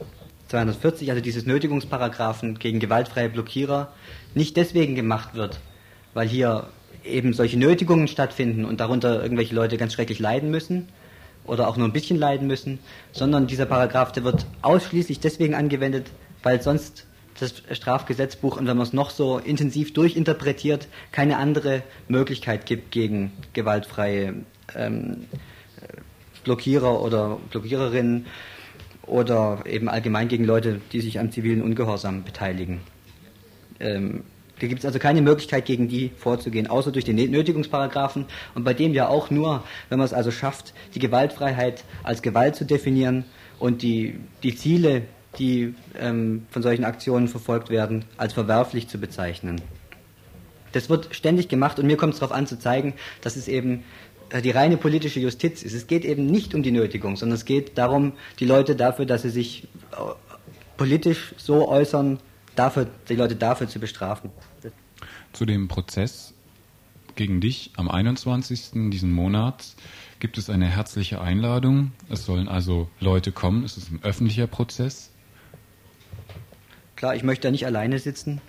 240, also dieses Nötigungsparagraphen gegen gewaltfreie Blockierer, nicht deswegen gemacht wird, weil hier eben solche Nötigungen stattfinden und darunter irgendwelche Leute ganz schrecklich leiden müssen oder auch nur ein bisschen leiden müssen, sondern dieser Paragraph, der wird ausschließlich deswegen angewendet, weil sonst das Strafgesetzbuch, und wenn man es noch so intensiv durchinterpretiert, keine andere Möglichkeit gibt gegen gewaltfreie ähm, Blockierer oder Blockiererinnen oder eben allgemein gegen Leute, die sich am zivilen Ungehorsam beteiligen. Ähm, da gibt es also keine Möglichkeit, gegen die vorzugehen, außer durch den Nötigungsparagraphen und bei dem ja auch nur, wenn man es also schafft, die Gewaltfreiheit als Gewalt zu definieren und die, die Ziele, die ähm, von solchen Aktionen verfolgt werden, als verwerflich zu bezeichnen. Das wird ständig gemacht und mir kommt es darauf an zu zeigen, dass es eben die reine politische Justiz ist. Es geht eben nicht um die Nötigung, sondern es geht darum, die Leute dafür, dass sie sich äh, politisch so äußern, dafür, die Leute dafür zu bestrafen. Zu dem Prozess gegen dich. Am 21. diesen Monats gibt es eine herzliche Einladung. Es sollen also Leute kommen. Es ist ein öffentlicher Prozess. Klar, ich möchte da nicht alleine sitzen,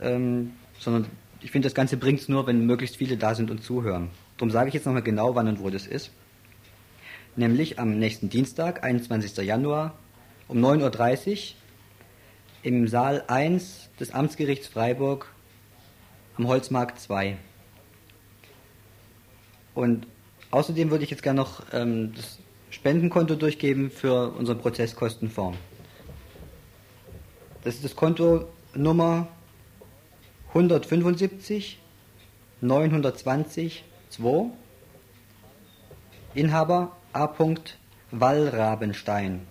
ähm, sondern ich finde, das Ganze bringt es nur, wenn möglichst viele da sind und zuhören. Darum sage ich jetzt nochmal genau, wann und wo das ist. Nämlich am nächsten Dienstag, 21. Januar, um 9.30 Uhr im Saal 1 des Amtsgerichts Freiburg am Holzmarkt 2. Und außerdem würde ich jetzt gerne noch ähm, das Spendenkonto durchgeben für unseren Prozesskostenfonds. Das ist das Konto Nummer 175 920 2. Inhaber A. Wallrabenstein.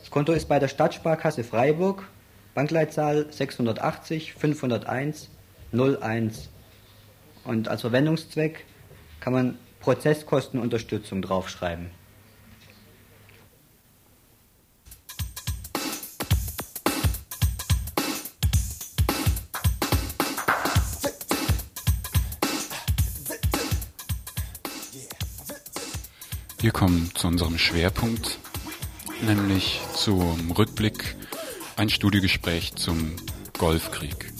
Das Konto ist bei der Stadtsparkasse Freiburg, Bankleitzahl 680 501 01. Und als Verwendungszweck kann man Prozesskostenunterstützung draufschreiben. Wir kommen zu unserem Schwerpunkt, nämlich zum Rückblick, ein Studiogespräch zum Golfkrieg.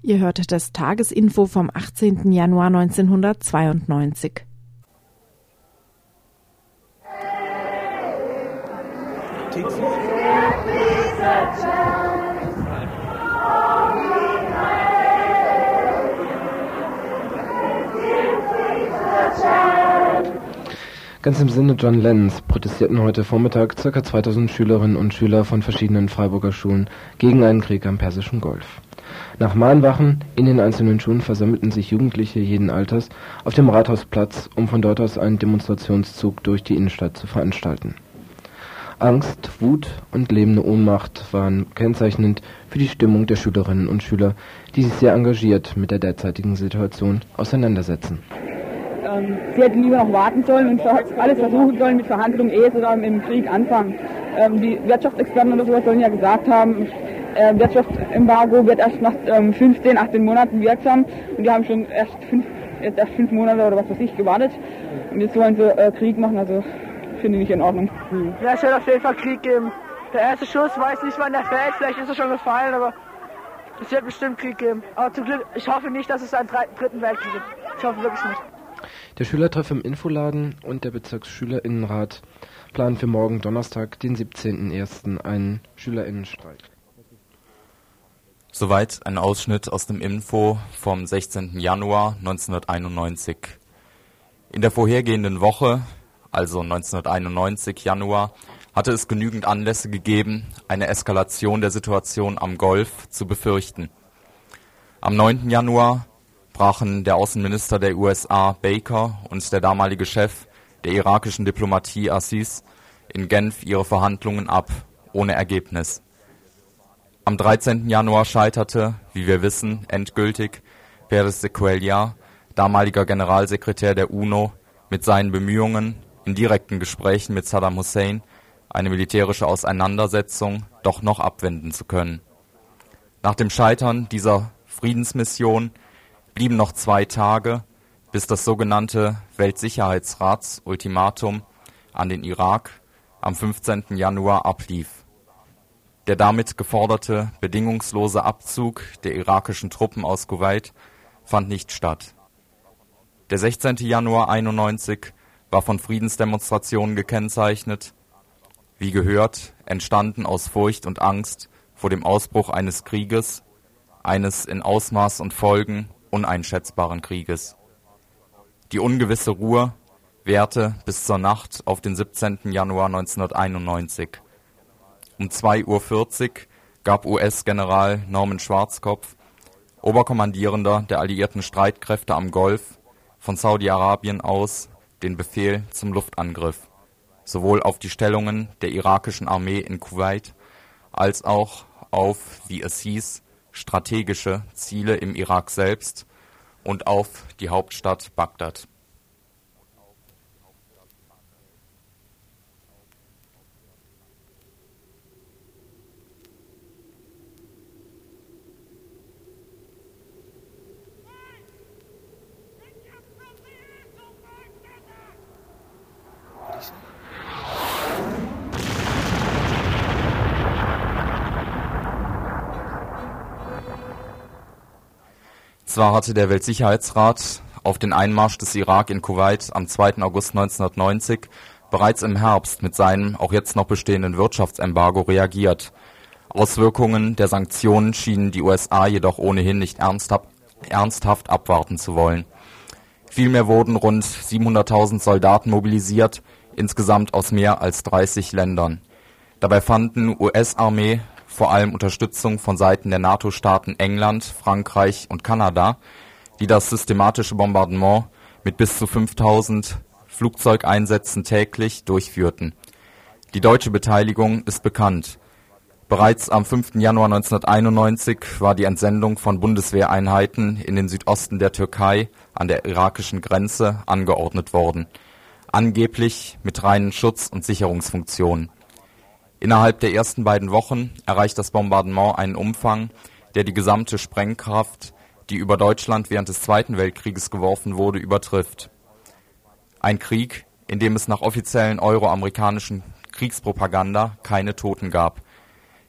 Ihr hört das Tagesinfo vom 18. Januar 1992. Ganz im Sinne John Lennons protestierten heute Vormittag ca. 2000 Schülerinnen und Schüler von verschiedenen Freiburger Schulen gegen einen Krieg am Persischen Golf. Nach Mahnwachen in den einzelnen Schulen versammelten sich Jugendliche jeden Alters auf dem Rathausplatz, um von dort aus einen Demonstrationszug durch die Innenstadt zu veranstalten. Angst, Wut und lebende Ohnmacht waren kennzeichnend für die Stimmung der Schülerinnen und Schüler, die sich sehr engagiert mit der derzeitigen Situation auseinandersetzen ähm, sie hätten lieber noch warten sollen und alles versuchen sollen mit Verhandlungen, ehe sie dann im Krieg anfangen. Ähm, die Wirtschaftsexperten oder sowas sollen ja gesagt haben, äh, Wirtschaftsembargo wird erst nach ähm, 15, 18 Monaten wirksam und die haben schon erst fünf, jetzt erst fünf Monate oder was weiß ich gewartet und jetzt wollen sie äh, Krieg machen, also finde ich nicht in Ordnung. Hm. Ja, es wird auf jeden Fall Krieg geben. Der erste Schuss weiß nicht, wann der fällt, vielleicht ist er schon gefallen, aber es wird bestimmt Krieg geben. Aber zum Glück, ich hoffe nicht, dass es einen dritten Weltkrieg gibt. Ich hoffe wirklich nicht. Der Schülertreff im Infoladen und der Bezirksschülerinnenrat planen für morgen Donnerstag, den 17.01. einen Schülerinnenstreik. Soweit ein Ausschnitt aus dem Info vom 16. Januar 1991. In der vorhergehenden Woche, also 1991 Januar, hatte es genügend Anlässe gegeben, eine Eskalation der Situation am Golf zu befürchten. Am 9. Januar brachen der Außenminister der USA Baker und der damalige Chef der irakischen Diplomatie Assis in Genf ihre Verhandlungen ab, ohne Ergebnis. Am 13. Januar scheiterte, wie wir wissen, endgültig Pérez de Cuellar, damaliger Generalsekretär der UNO, mit seinen Bemühungen, in direkten Gesprächen mit Saddam Hussein eine militärische Auseinandersetzung doch noch abwenden zu können. Nach dem Scheitern dieser Friedensmission blieben noch zwei Tage, bis das sogenannte Weltsicherheitsratsultimatum an den Irak am 15. Januar ablief. Der damit geforderte bedingungslose Abzug der irakischen Truppen aus Kuwait fand nicht statt. Der 16. Januar 91 war von Friedensdemonstrationen gekennzeichnet, wie gehört, entstanden aus Furcht und Angst vor dem Ausbruch eines Krieges, eines in Ausmaß und Folgen uneinschätzbaren Krieges. Die ungewisse Ruhe währte bis zur Nacht auf den 17. Januar 1991. Um 2.40 Uhr gab US-General Norman Schwarzkopf, Oberkommandierender der alliierten Streitkräfte am Golf, von Saudi-Arabien aus den Befehl zum Luftangriff, sowohl auf die Stellungen der irakischen Armee in Kuwait als auch auf, wie es hieß, strategische Ziele im Irak selbst und auf die Hauptstadt Bagdad. Zwar hatte der Weltsicherheitsrat auf den Einmarsch des Irak in Kuwait am 2. August 1990 bereits im Herbst mit seinem auch jetzt noch bestehenden Wirtschaftsembargo reagiert. Auswirkungen der Sanktionen schienen die USA jedoch ohnehin nicht ernsthaft, ernsthaft abwarten zu wollen. Vielmehr wurden rund 700.000 Soldaten mobilisiert, insgesamt aus mehr als 30 Ländern. Dabei fanden US-Armee vor allem Unterstützung von Seiten der NATO-Staaten England, Frankreich und Kanada, die das systematische Bombardement mit bis zu 5000 Flugzeugeinsätzen täglich durchführten. Die deutsche Beteiligung ist bekannt. Bereits am 5. Januar 1991 war die Entsendung von Bundeswehreinheiten in den Südosten der Türkei an der irakischen Grenze angeordnet worden, angeblich mit reinen Schutz- und Sicherungsfunktionen. Innerhalb der ersten beiden Wochen erreicht das Bombardement einen Umfang, der die gesamte Sprengkraft, die über Deutschland während des Zweiten Weltkrieges geworfen wurde, übertrifft. Ein Krieg, in dem es nach offiziellen euroamerikanischen Kriegspropaganda keine Toten gab.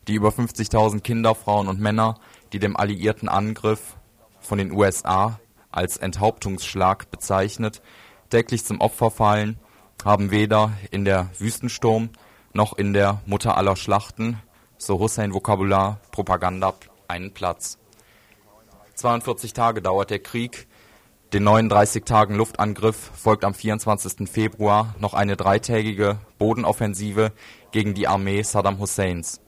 Die über 50.000 Kinder, Frauen und Männer, die dem alliierten Angriff von den USA als Enthauptungsschlag bezeichnet, täglich zum Opfer fallen, haben weder in der Wüstensturm noch in der Mutter aller Schlachten, so Hussein Vokabular, Propaganda einen Platz. 42 Tage dauert der Krieg. Den 39 Tagen Luftangriff folgt am 24. Februar noch eine dreitägige Bodenoffensive gegen die Armee Saddam Husseins.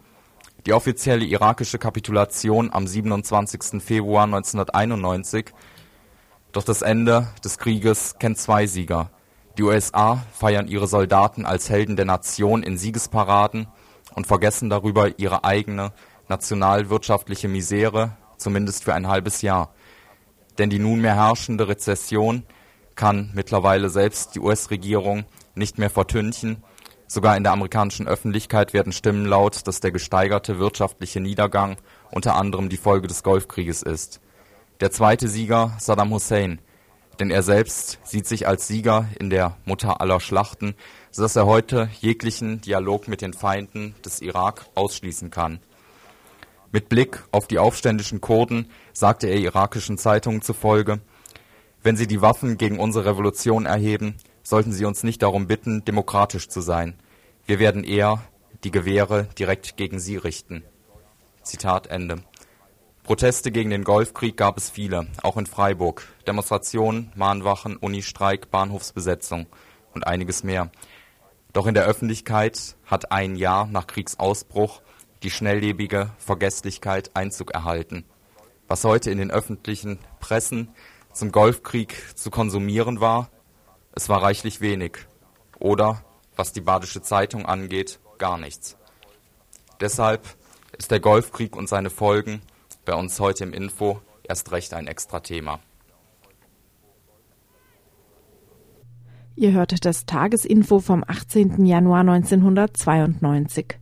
Die offizielle irakische Kapitulation am 27. Februar 1991. Doch das Ende des Krieges kennt zwei Sieger. Die USA feiern ihre Soldaten als Helden der Nation in Siegesparaden und vergessen darüber ihre eigene nationalwirtschaftliche Misere, zumindest für ein halbes Jahr. Denn die nunmehr herrschende Rezession kann mittlerweile selbst die US-Regierung nicht mehr vertünchen. Sogar in der amerikanischen Öffentlichkeit werden Stimmen laut, dass der gesteigerte wirtschaftliche Niedergang unter anderem die Folge des Golfkrieges ist. Der zweite Sieger, Saddam Hussein, denn er selbst sieht sich als Sieger in der Mutter aller Schlachten, so dass er heute jeglichen Dialog mit den Feinden des Irak ausschließen kann. Mit Blick auf die aufständischen Kurden sagte er irakischen Zeitungen zufolge, wenn sie die Waffen gegen unsere Revolution erheben, sollten sie uns nicht darum bitten, demokratisch zu sein. Wir werden eher die Gewehre direkt gegen sie richten. Zitat Ende. Proteste gegen den Golfkrieg gab es viele, auch in Freiburg. Demonstrationen, Mahnwachen, Unistreik, Bahnhofsbesetzung und einiges mehr. Doch in der Öffentlichkeit hat ein Jahr nach Kriegsausbruch die schnelllebige Vergesslichkeit Einzug erhalten. Was heute in den öffentlichen Pressen zum Golfkrieg zu konsumieren war, es war reichlich wenig. Oder, was die Badische Zeitung angeht, gar nichts. Deshalb ist der Golfkrieg und seine Folgen bei uns heute im Info erst recht ein extra Thema. Ihr hörtet das Tagesinfo vom 18. Januar 1992.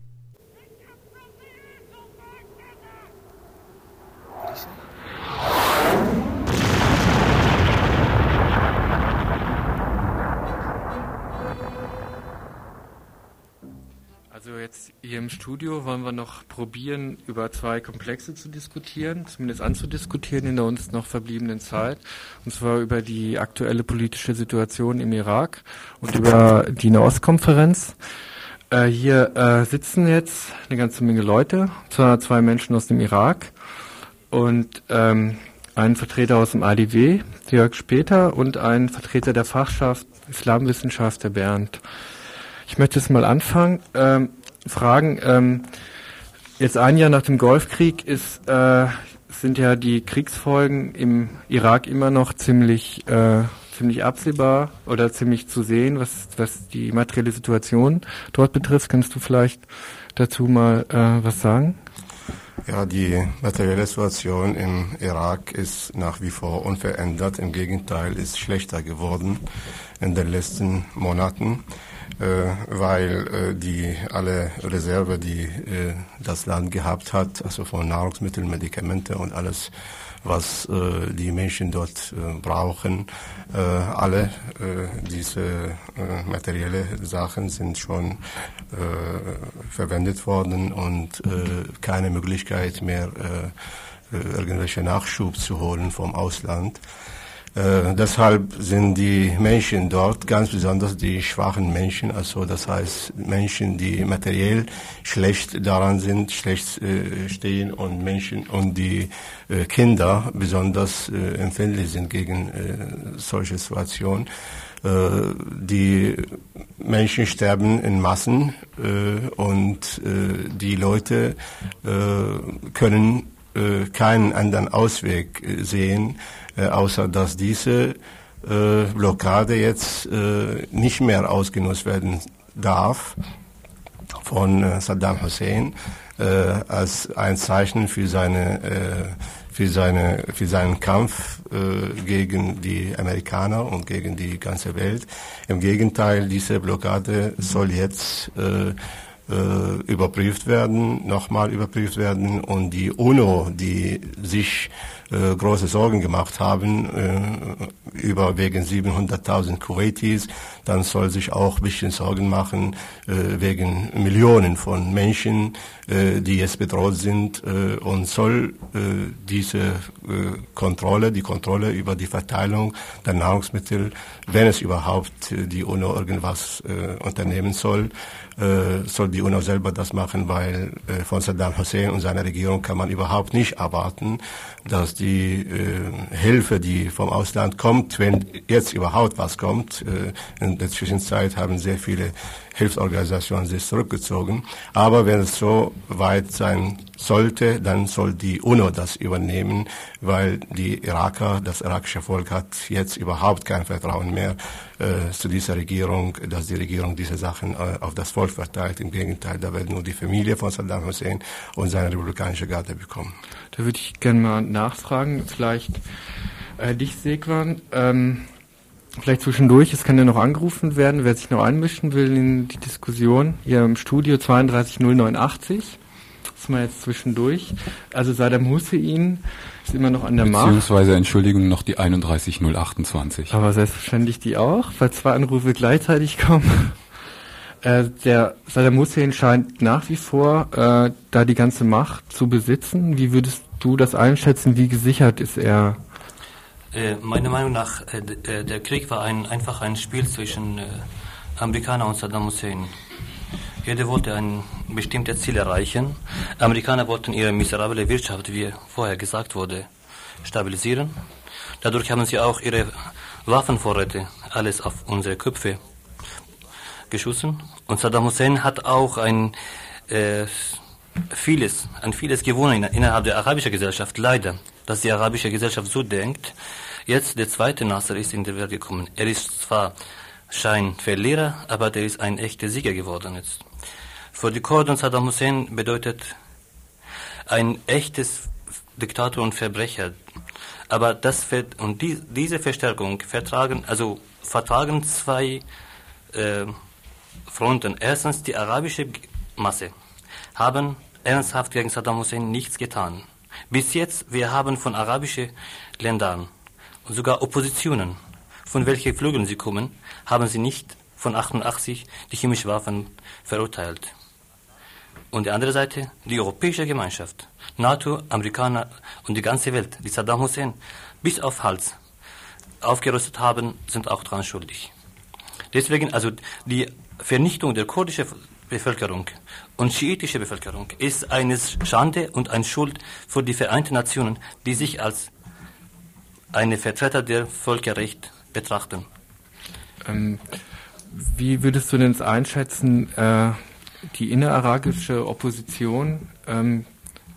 Studio wollen wir noch probieren, über zwei Komplexe zu diskutieren, zumindest anzudiskutieren in der uns noch verbliebenen Zeit. Und zwar über die aktuelle politische Situation im Irak und über die Nahostkonferenz. Äh, hier äh, sitzen jetzt eine ganze Menge Leute, zwei Menschen aus dem Irak und ähm, ein Vertreter aus dem ADW, Jörg Später, und ein Vertreter der Fachschaft Islamwissenschaft, der Bernd. Ich möchte jetzt mal anfangen. Ähm, fragen, ähm, jetzt ein Jahr nach dem Golfkrieg ist, äh, sind ja die Kriegsfolgen im Irak immer noch ziemlich, äh, ziemlich absehbar oder ziemlich zu sehen, was, was die materielle Situation dort betrifft. Kannst du vielleicht dazu mal äh, was sagen? Ja, die materielle Situation im Irak ist nach wie vor unverändert. Im Gegenteil, ist schlechter geworden in den letzten Monaten. Äh, weil äh, die alle Reserve, die äh, das Land gehabt hat, also von Nahrungsmitteln, Medikamente und alles, was die Menschen dort brauchen, alle diese materielle Sachen sind schon verwendet worden und keine Möglichkeit mehr äh, irgendwelche Nachschub zu holen vom Ausland. Äh, deshalb sind die Menschen dort, ganz besonders die schwachen Menschen, also das heißt Menschen, die materiell schlecht daran sind, schlecht äh, stehen und Menschen und die äh, Kinder besonders äh, empfindlich sind gegen äh, solche Situationen. Die Menschen sterben in Massen und die Leute können äh, keinen anderen Ausweg äh, sehen, äh, außer dass diese äh, Blockade jetzt äh, nicht mehr ausgenutzt werden darf von äh, Saddam Hussein als ein Zeichen für seine für seine für seinen Kampf äh, gegen die Amerikaner und gegen die ganze Welt. Im Gegenteil, diese Blockade soll jetzt äh, äh, überprüft werden, nochmal überprüft werden und die UNO, die sich äh, große Sorgen gemacht haben äh, über wegen 700.000 Kuwaitis, dann soll sich auch ein bisschen Sorgen machen äh, wegen Millionen von Menschen, äh, die jetzt bedroht sind äh, und soll äh, diese äh, Kontrolle, die Kontrolle über die Verteilung der Nahrungsmittel, wenn es überhaupt äh, die UNO irgendwas äh, unternehmen soll, äh, soll die UNO selber das machen, weil äh, von Saddam Hussein und seiner Regierung kann man überhaupt nicht erwarten, dass die äh, Hilfe, die vom Ausland kommt, wenn jetzt überhaupt was kommt, äh, in der Zwischenzeit haben sehr viele Hilfsorganisationen sich zurückgezogen. Aber wenn es so weit sein sollte, dann soll die UNO das übernehmen, weil die Iraker, das irakische Volk hat jetzt überhaupt kein Vertrauen mehr äh, zu dieser Regierung, dass die Regierung diese Sachen äh, auf das Volk verteilt. Im Gegenteil, da wird nur die Familie von Saddam Hussein und seine republikanische Garde bekommen. Da würde ich gerne mal nachfragen, vielleicht äh, dich, Segwan. Ähm, vielleicht zwischendurch, es kann ja noch angerufen werden, wer sich noch einmischen will in die Diskussion. Hier im Studio 32089. Das ist mal jetzt zwischendurch. Also Saddam Hussein ist immer noch an der Macht. Beziehungsweise, Entschuldigung, noch die 31028. Aber selbstverständlich die auch, weil zwei Anrufe gleichzeitig kommen. Äh, der Saddam Hussein scheint nach wie vor äh, da die ganze Macht zu besitzen. Wie würdest du das einschätzen? Wie gesichert ist er? Äh, meiner Meinung nach, äh, äh, der Krieg war ein, einfach ein Spiel zwischen äh, Amerikaner und Saddam Hussein. Jeder wollte ein bestimmtes Ziel erreichen. Amerikaner wollten ihre miserable Wirtschaft, wie vorher gesagt wurde, stabilisieren. Dadurch haben sie auch ihre Waffenvorräte alles auf unsere Köpfe geschossen. Und Saddam Hussein hat auch ein äh, vieles, ein vieles gewonnen in- innerhalb der arabischen Gesellschaft. Leider, dass die arabische Gesellschaft so denkt. Jetzt der zweite Nasser ist in die Welt gekommen. Er ist zwar Scheinverlierer, aber der ist ein echter Sieger geworden jetzt. Für die Kurden Saddam Hussein bedeutet ein echtes Diktator und Verbrecher. Aber das wird, und die, diese Verstärkung vertragen, also vertragen zwei äh, Fronten. Erstens die arabische Masse haben ernsthaft gegen Saddam Hussein nichts getan. Bis jetzt, wir haben von arabischen Ländern und sogar Oppositionen, von welchen Flügeln sie kommen, haben sie nicht von 88 die chemischen Waffen verurteilt. Und die andere Seite, die europäische Gemeinschaft, NATO, Amerikaner und die ganze Welt, die Saddam Hussein bis auf Hals aufgerüstet haben, sind auch dran schuldig. Deswegen, also die Vernichtung der kurdischen Bevölkerung und schiitische Bevölkerung ist eine Schande und eine Schuld für die Vereinten Nationen, die sich als eine Vertreter der Völkerrecht betrachten. Ähm, wie würdest du denn einschätzen, äh, die innerarabische Opposition ähm,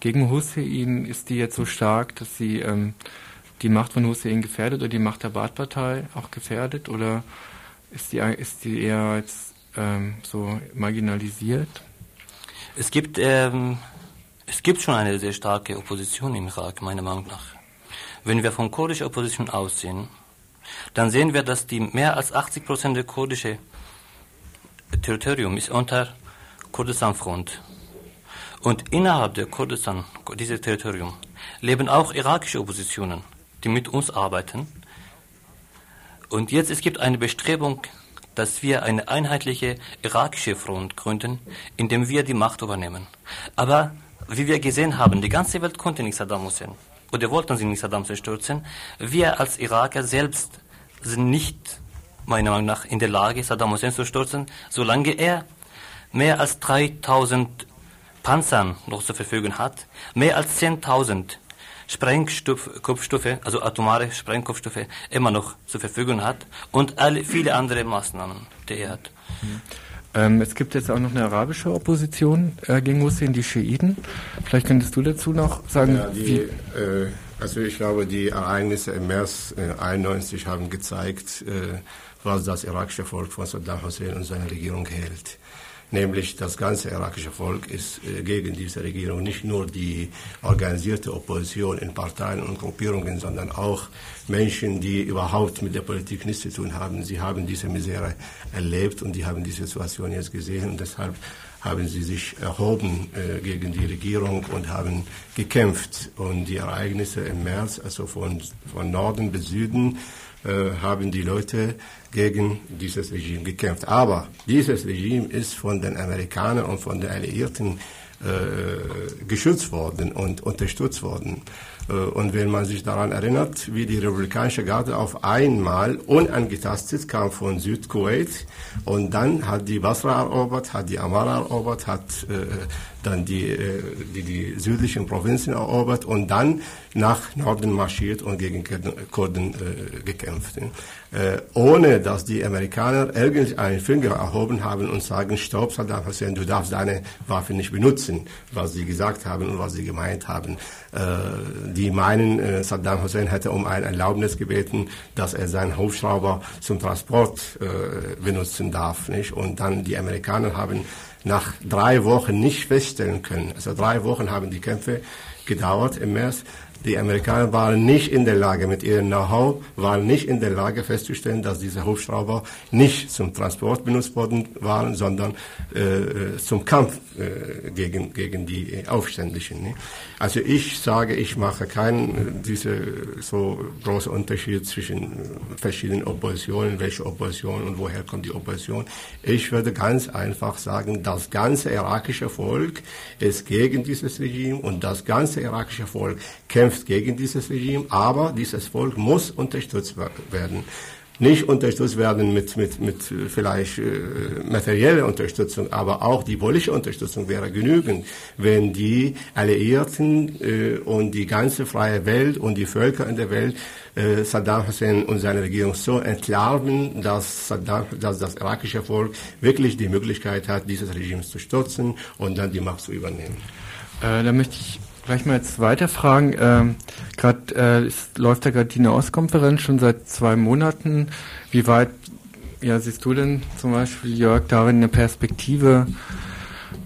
gegen Hussein, ist die jetzt so stark, dass sie ähm, die Macht von Hussein gefährdet oder die Macht der Baath-Partei auch gefährdet oder ist die, ist die eher jetzt ähm, so marginalisiert? Es gibt, ähm, es gibt schon eine sehr starke Opposition im Irak, meiner Meinung nach. Wenn wir von kurdischer Opposition aussehen, dann sehen wir, dass die mehr als 80 Prozent der kurdische Territorium ist unter Kurdistan-Front. Und innerhalb der Kurdistan, dieses Territorium, leben auch irakische Oppositionen, die mit uns arbeiten. Und jetzt es gibt eine Bestrebung, dass wir eine einheitliche irakische Front gründen, indem wir die Macht übernehmen. Aber wie wir gesehen haben, die ganze Welt konnte nicht Saddam Hussein oder wollten sie nicht Saddam stürzen. Wir als Iraker selbst sind nicht, meiner Meinung nach, in der Lage, Saddam Hussein zu stürzen, solange er mehr als 3000 Panzern noch zur Verfügung hat, mehr als 10.000 Sprengkopfstoffe, also atomare Sprengkopfstoffe, immer noch zur Verfügung hat und alle, viele andere Maßnahmen, die er hat. Ähm, es gibt jetzt auch noch eine arabische Opposition äh, gegen Hussein, die Schiiten. Vielleicht könntest du dazu noch sagen, ja, die, äh, also ich glaube, die Ereignisse im März äh, 91 haben gezeigt, äh, was das irakische Volk von Saddam Hussein und seiner Regierung hält nämlich das ganze irakische Volk ist äh, gegen diese Regierung, nicht nur die organisierte Opposition in Parteien und Gruppierungen, sondern auch Menschen, die überhaupt mit der Politik nichts zu tun haben. Sie haben diese Misere erlebt und die haben die Situation jetzt gesehen und deshalb haben sie sich erhoben äh, gegen die Regierung und haben gekämpft. Und die Ereignisse im März, also von, von Norden bis Süden, äh, haben die Leute gegen dieses Regime gekämpft. Aber dieses Regime ist von den Amerikanern und von den Alliierten äh, geschützt worden und unterstützt worden. Äh, und wenn man sich daran erinnert, wie die republikanische Garde auf einmal unangetastet kam von Südkuwait und dann hat die Basra erobert, hat die Amara erobert, hat äh, dann die, äh, die, die südlichen Provinzen erobert und dann nach Norden marschiert und gegen Kurden äh, gekämpft. Äh, ohne dass die Amerikaner irgendeinen Finger erhoben haben und sagen, stopp Saddam Hussein, du darfst deine Waffe nicht benutzen, was sie gesagt haben und was sie gemeint haben. Die meinen, äh, Saddam Hussein hätte um ein Erlaubnis gebeten, dass er seinen Hubschrauber zum Transport äh, benutzen darf. Nicht? Und dann die Amerikaner haben nach drei Wochen nicht feststellen können. Also drei Wochen haben die Kämpfe gedauert im März. Die Amerikaner waren nicht in der Lage, mit ihrem Know-how, waren nicht in der Lage festzustellen, dass diese Hubschrauber nicht zum Transport benutzt worden waren, sondern äh, zum Kampf äh, gegen, gegen die Aufständischen. Ne? Also ich sage, ich mache keinen diese so großen Unterschied zwischen verschiedenen Oppositionen, welche Opposition und woher kommt die Opposition. Ich würde ganz einfach sagen, das ganze irakische Volk ist gegen dieses Regime und das ganze irakische Volk kämpft gegen dieses Regime, aber dieses Volk muss unterstützt werden nicht unterstützt werden mit, mit, mit vielleicht äh, materieller Unterstützung, aber auch die politische Unterstützung wäre genügend, wenn die Alliierten äh, und die ganze freie Welt und die Völker in der Welt äh, Saddam Hussein und seine Regierung so entlarven, dass, Saddam, dass das irakische Volk wirklich die Möglichkeit hat, dieses Regime zu stürzen und dann die Macht zu übernehmen. Äh, da möchte ich Gleich mal jetzt weiter fragen. Ähm, gerade äh, läuft ja gerade die Nahostkonferenz schon seit zwei Monaten. Wie weit ja, siehst du denn zum Beispiel, Jörg, darin eine Perspektive,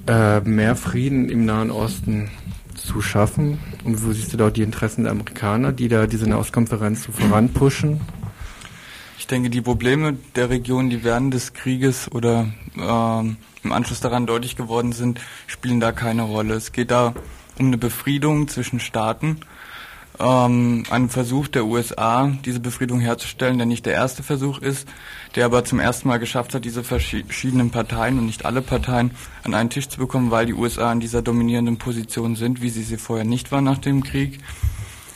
äh, mehr Frieden im Nahen Osten zu schaffen? Und wo siehst du da die Interessen der Amerikaner, die da diese Nahostkonferenz so voranpushen? Ich denke, die Probleme der Region, die während des Krieges oder ähm, im Anschluss daran deutlich geworden sind, spielen da keine Rolle. Es geht da um eine Befriedung zwischen Staaten. Ähm, ein Versuch der USA, diese Befriedung herzustellen, der nicht der erste Versuch ist, der aber zum ersten Mal geschafft hat, diese verschiedenen Parteien und nicht alle Parteien an einen Tisch zu bekommen, weil die USA in dieser dominierenden Position sind, wie sie sie vorher nicht waren nach dem Krieg.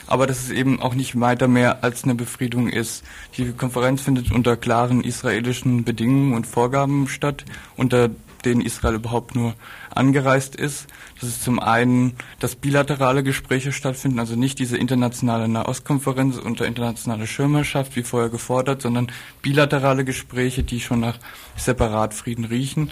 Aber dass es eben auch nicht weiter mehr als eine Befriedung ist. Die Konferenz findet unter klaren israelischen Bedingungen und Vorgaben statt, unter denen Israel überhaupt nur angereist ist. Das ist zum einen, dass bilaterale Gespräche stattfinden, also nicht diese internationale Nahostkonferenz unter internationaler Schirmherrschaft wie vorher gefordert, sondern bilaterale Gespräche, die schon nach Separatfrieden riechen.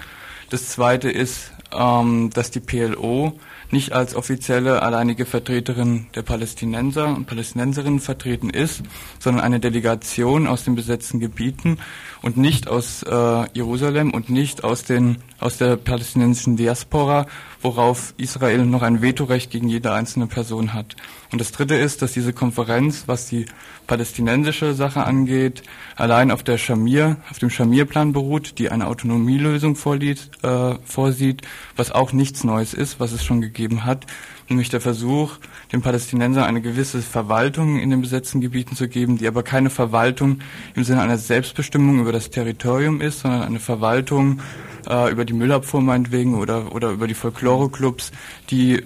Das zweite ist, ähm, dass die PLO nicht als offizielle alleinige Vertreterin der Palästinenser und Palästinenserinnen vertreten ist, sondern eine Delegation aus den besetzten Gebieten und nicht aus äh, Jerusalem und nicht aus den aus der palästinensischen Diaspora, worauf Israel noch ein Vetorecht gegen jede einzelne Person hat. Und das Dritte ist, dass diese Konferenz, was die palästinensische Sache angeht, allein auf der Schamir, auf dem Schamir-Plan beruht, die eine Autonomielösung vorlied, äh, vorsieht, was auch nichts Neues ist, was es schon gegeben hat, nämlich der Versuch, den Palästinensern eine gewisse Verwaltung in den besetzten Gebieten zu geben, die aber keine Verwaltung im Sinne einer Selbstbestimmung über das Territorium ist, sondern eine Verwaltung äh, über die Müllabfuhr meinetwegen oder, oder über die Folklore-Clubs, die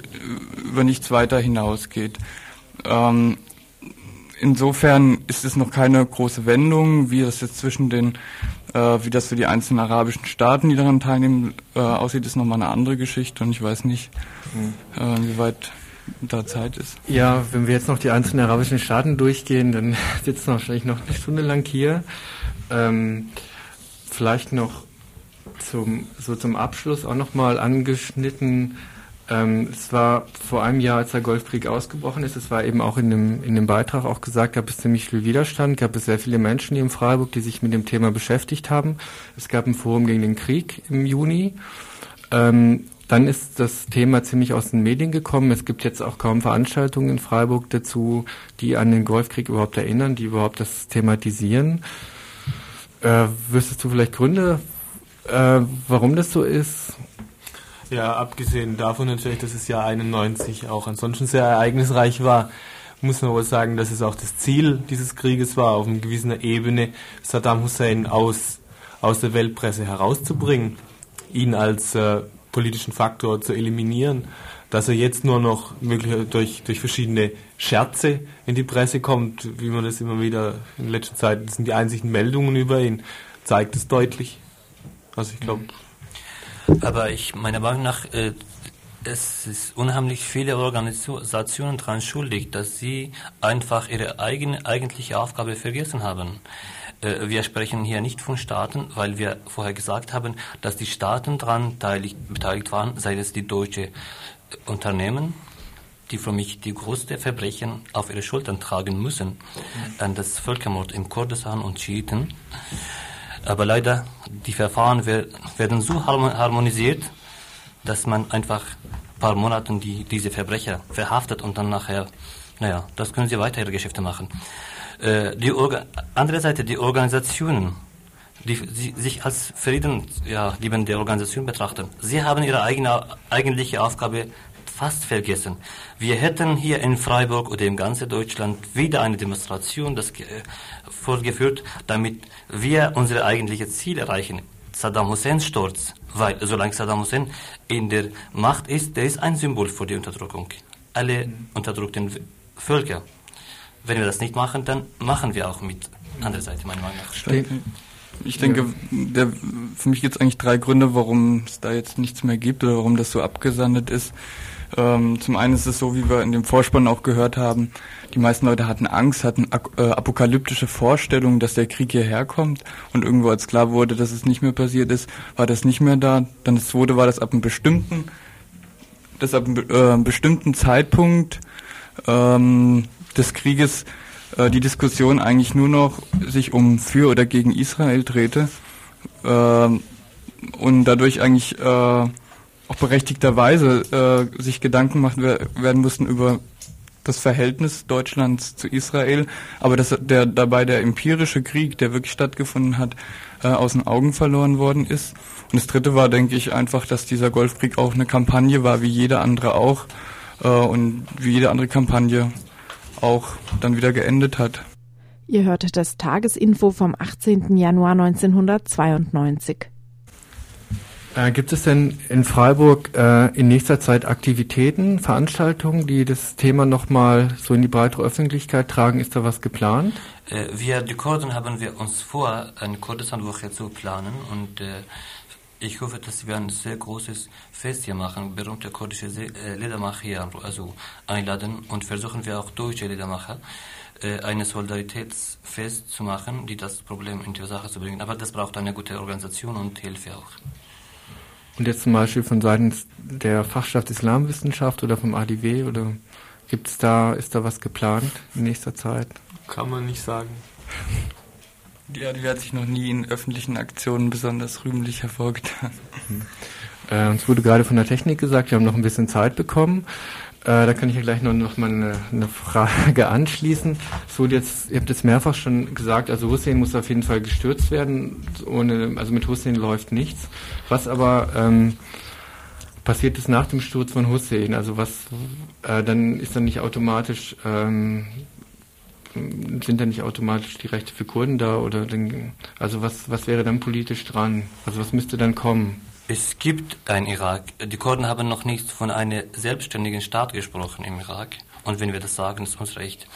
über nichts weiter hinausgeht. Ähm, insofern ist es noch keine große Wendung, wie das jetzt zwischen den, äh, wie das für die einzelnen arabischen Staaten, die daran teilnehmen, äh, aussieht, ist nochmal eine andere Geschichte und ich weiß nicht, mhm. äh, wie weit da Zeit ist. Ja, wenn wir jetzt noch die einzelnen arabischen Staaten durchgehen, dann sitzen wir wahrscheinlich noch eine Stunde lang hier. Ähm, vielleicht noch zum, so zum Abschluss auch nochmal angeschnitten, ähm, es war vor einem Jahr, als der Golfkrieg ausgebrochen ist, es war eben auch in dem, in dem Beitrag auch gesagt, gab es ziemlich viel Widerstand, gab es sehr viele Menschen hier in Freiburg, die sich mit dem Thema beschäftigt haben. Es gab ein Forum gegen den Krieg im Juni. Ähm, dann ist das Thema ziemlich aus den Medien gekommen. Es gibt jetzt auch kaum Veranstaltungen in Freiburg dazu, die an den Golfkrieg überhaupt erinnern, die überhaupt das thematisieren. Äh, wüsstest du vielleicht Gründe, äh, warum das so ist? Ja, abgesehen davon natürlich, dass das Jahr 91 auch ansonsten sehr ereignisreich war, muss man wohl sagen, dass es auch das Ziel dieses Krieges war, auf einer gewissen Ebene Saddam Hussein aus, aus der Weltpresse herauszubringen, ihn als äh, politischen Faktor zu eliminieren. Dass er jetzt nur noch möglich durch, durch verschiedene Scherze in die Presse kommt, wie man das immer wieder in letzter Zeit, das sind die einzigen Meldungen über ihn, zeigt es deutlich. Also ich glaube, aber ich, meiner Meinung nach, äh, es ist unheimlich viele Organisationen daran schuldig, dass sie einfach ihre eigene eigentliche Aufgabe vergessen haben. Äh, wir sprechen hier nicht von Staaten, weil wir vorher gesagt haben, dass die Staaten daran beteiligt waren, sei es die deutsche Unternehmen, die für mich die größte Verbrechen auf ihre Schultern tragen müssen, an das Völkermord im Kurdistan und Schiiten. Aber leider, die Verfahren werden so harmonisiert, dass man einfach ein paar Monate die, diese Verbrecher verhaftet und dann nachher, naja, das können sie weiter ihre Geschäfte machen. Äh, die andere Seite, die Organisationen, die, die sich als Frieden, ja, liebende Organisation betrachten, sie haben ihre eigene, eigentliche Aufgabe fast vergessen. Wir hätten hier in Freiburg oder in ganz Deutschland wieder eine Demonstration das, äh, vorgeführt, damit wir unsere eigentliche Ziel erreichen. Saddam Husseins Sturz, weil solange Saddam Hussein in der Macht ist, der ist ein Symbol für die Unterdrückung. Alle unterdrückten Völker. Wenn wir das nicht machen, dann machen wir auch mit anderer Seite, meiner Meinung nach. Ich denke, der, für mich gibt es eigentlich drei Gründe, warum es da jetzt nichts mehr gibt oder warum das so abgesandet ist. Ähm, zum einen ist es so, wie wir in dem Vorspann auch gehört haben, die meisten Leute hatten Angst, hatten äh, apokalyptische Vorstellungen, dass der Krieg hierher kommt und irgendwo als klar wurde, dass es nicht mehr passiert ist, war das nicht mehr da. Dann das zweite war, dass ab einem bestimmten, dass ab einem äh, bestimmten Zeitpunkt ähm, des Krieges äh, die Diskussion eigentlich nur noch sich um für oder gegen Israel drehte äh, und dadurch eigentlich äh, auch berechtigterweise äh, sich Gedanken machen werden mussten über das Verhältnis Deutschlands zu Israel, aber dass der dabei der empirische Krieg, der wirklich stattgefunden hat, äh, aus den Augen verloren worden ist. Und das Dritte war, denke ich, einfach, dass dieser Golfkrieg auch eine Kampagne war, wie jede andere auch, äh, und wie jede andere Kampagne auch dann wieder geendet hat. Ihr hörtet das Tagesinfo vom 18. Januar 1992. Äh, gibt es denn in Freiburg äh, in nächster Zeit Aktivitäten, Veranstaltungen, die das Thema nochmal so in die breitere Öffentlichkeit tragen? Ist da was geplant? Äh, wir, die Kurden, haben wir uns vor, eine Kurdistanwoche zu planen und äh, ich hoffe, dass wir ein sehr großes Fest hier machen, berühmte kurdische äh, Liedermacher hier also einladen und versuchen wir auch deutsche Liedermacher äh, eine Solidaritätsfest zu machen, die das Problem in die Sache zu bringen. Aber das braucht eine gute Organisation und Hilfe auch. Und jetzt zum Beispiel von Seiten der Fachschaft Islamwissenschaft oder vom ADW oder gibt's da, ist da was geplant in nächster Zeit? Kann man nicht sagen. Die ADW hat sich noch nie in öffentlichen Aktionen besonders rühmlich hervorgetan. Mhm. Äh, uns wurde gerade von der Technik gesagt, wir haben noch ein bisschen Zeit bekommen. Äh, da kann ich ja gleich noch, noch mal eine, eine Frage anschließen. So jetzt, ihr habt jetzt mehrfach schon gesagt, also Hussein muss auf jeden Fall gestürzt werden. Ohne, also mit Hussein läuft nichts. Was aber ähm, passiert ist nach dem Sturz von Hussein? Also was äh, dann ist dann nicht automatisch ähm, sind dann nicht automatisch die Rechte für Kurden da oder den, also was was wäre dann politisch dran? Also was müsste dann kommen? Es gibt ein Irak. Die Kurden haben noch nicht von einem selbstständigen Staat gesprochen im Irak. Und wenn wir das sagen, ist uns recht.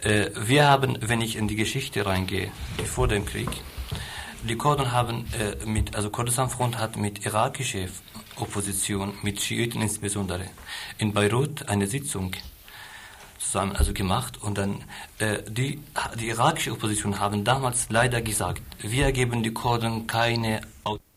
Äh, wir haben, wenn ich in die Geschichte reingehe, vor dem Krieg, die Kurden haben äh, mit, also Kurdistan Front hat mit irakischer Opposition, mit Schiiten insbesondere, in Beirut eine Sitzung zusammen also gemacht und dann äh, die, die irakische Opposition haben damals leider gesagt, wir geben die Kurden keine Autonomie